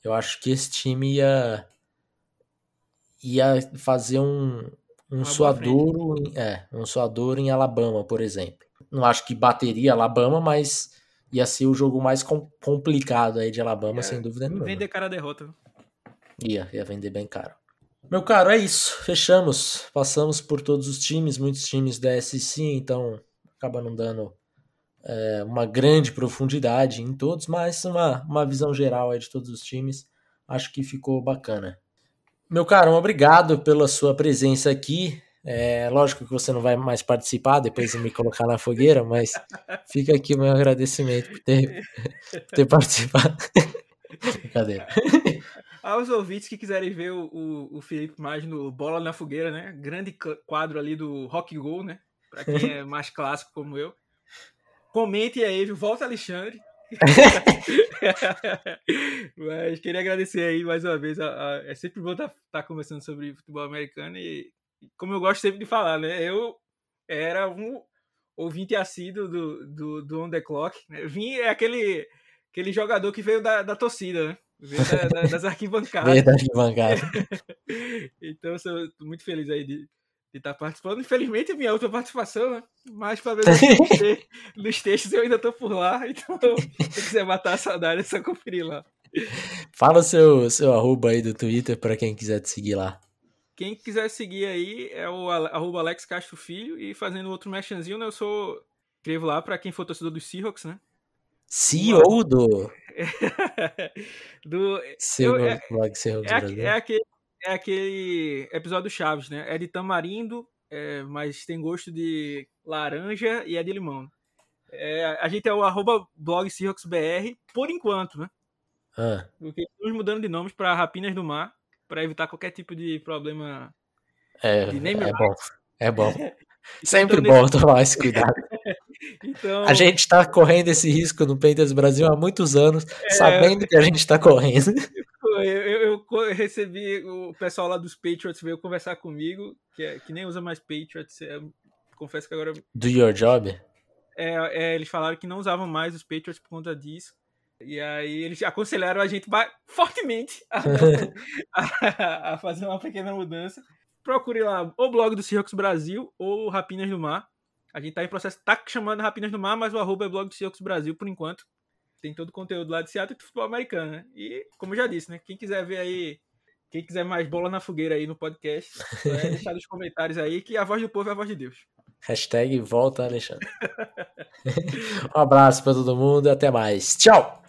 eu acho que esse time ia ia fazer um, um suadouro, em, é, um suadouro em Alabama, por exemplo. Não acho que bateria Alabama, mas ia ser o jogo mais com, complicado aí de Alabama, sem dúvida nenhuma. Vender cara a derrota. Ia, ia vender bem caro. Meu caro, é isso. Fechamos. Passamos por todos os times, muitos times da SC, então acaba não dando é, uma grande profundidade em todos, mas uma, uma visão geral aí de todos os times. Acho que ficou bacana. Meu caro, obrigado pela sua presença aqui. É, lógico que você não vai mais participar depois de me colocar na fogueira, mas fica aqui o meu agradecimento por ter, por ter participado. Brincadeira. Aos ouvintes que quiserem ver o, o, o, Felipe mais no Bola na Fogueira, né? Grande quadro ali do Rock Go, né? Pra quem é mais clássico como eu. Comente aí, viu? Volta Alexandre. Mas queria agradecer aí mais uma vez. A, a, é sempre bom estar tá, tá conversando sobre futebol americano e, como eu gosto sempre de falar, né? Eu era um ouvinte assíduo do, do, do On The Clock. Né? Vim é aquele, aquele jogador que veio da, da torcida, né? Da, da, das arquibancadas. Veio da arquibancada. então, eu sou muito feliz aí de, estar tá participando. Infelizmente, minha outra participação, né? Mas para ver nos textos eu ainda tô por lá. Então, se quiser matar a saudade, é só conferir lá. Fala o seu, seu arroba aí do Twitter para quem quiser te seguir lá. Quem quiser seguir aí é o arroba Alex Castro Filho. E fazendo outro mechanzinho, né? Eu sou. Escrevo lá para quem for torcedor dos Seahawks, né? CEO do. do seu eu, é, blog Seahawks é, é, aquele é aquele episódio Chaves, né? É de tamarindo, é, mas tem gosto de laranja e é de limão. É, a gente é o arroba blog BR por enquanto, né? Ah. Porque estamos mudando de nomes para Rapinas do Mar, para evitar qualquer tipo de problema é, de name é bom. É bom. Sempre então, bom tomar esse cuidado. então... A gente está correndo esse risco no Painters Brasil há muitos anos, é... sabendo que a gente está correndo. Eu, eu, recebi o pessoal lá dos Patriots veio conversar comigo, que, é, que nem usa mais Patriots. É, confesso que agora. Do your job? É, é, eles falaram que não usavam mais os Patriots por conta disso. E aí eles aconselharam a gente fortemente a, a, a, fazer uma pequena mudança. Procure lá o blog do Seahawks Brasil ou Rapinas do Mar. A gente tá em processo, tá chamando Rapinas do Mar, mas o arroba é blog do Seahawks Brasil por enquanto tem todo o conteúdo lá de Seattle de futebol americano, né? E, como eu já disse, né? Quem quiser ver aí, quem quiser mais bola na fogueira aí no podcast, é deixar nos comentários aí que a voz do povo é a voz de Deus. Hashtag volta Alexandre. um abraço para todo mundo e até mais. Tchau!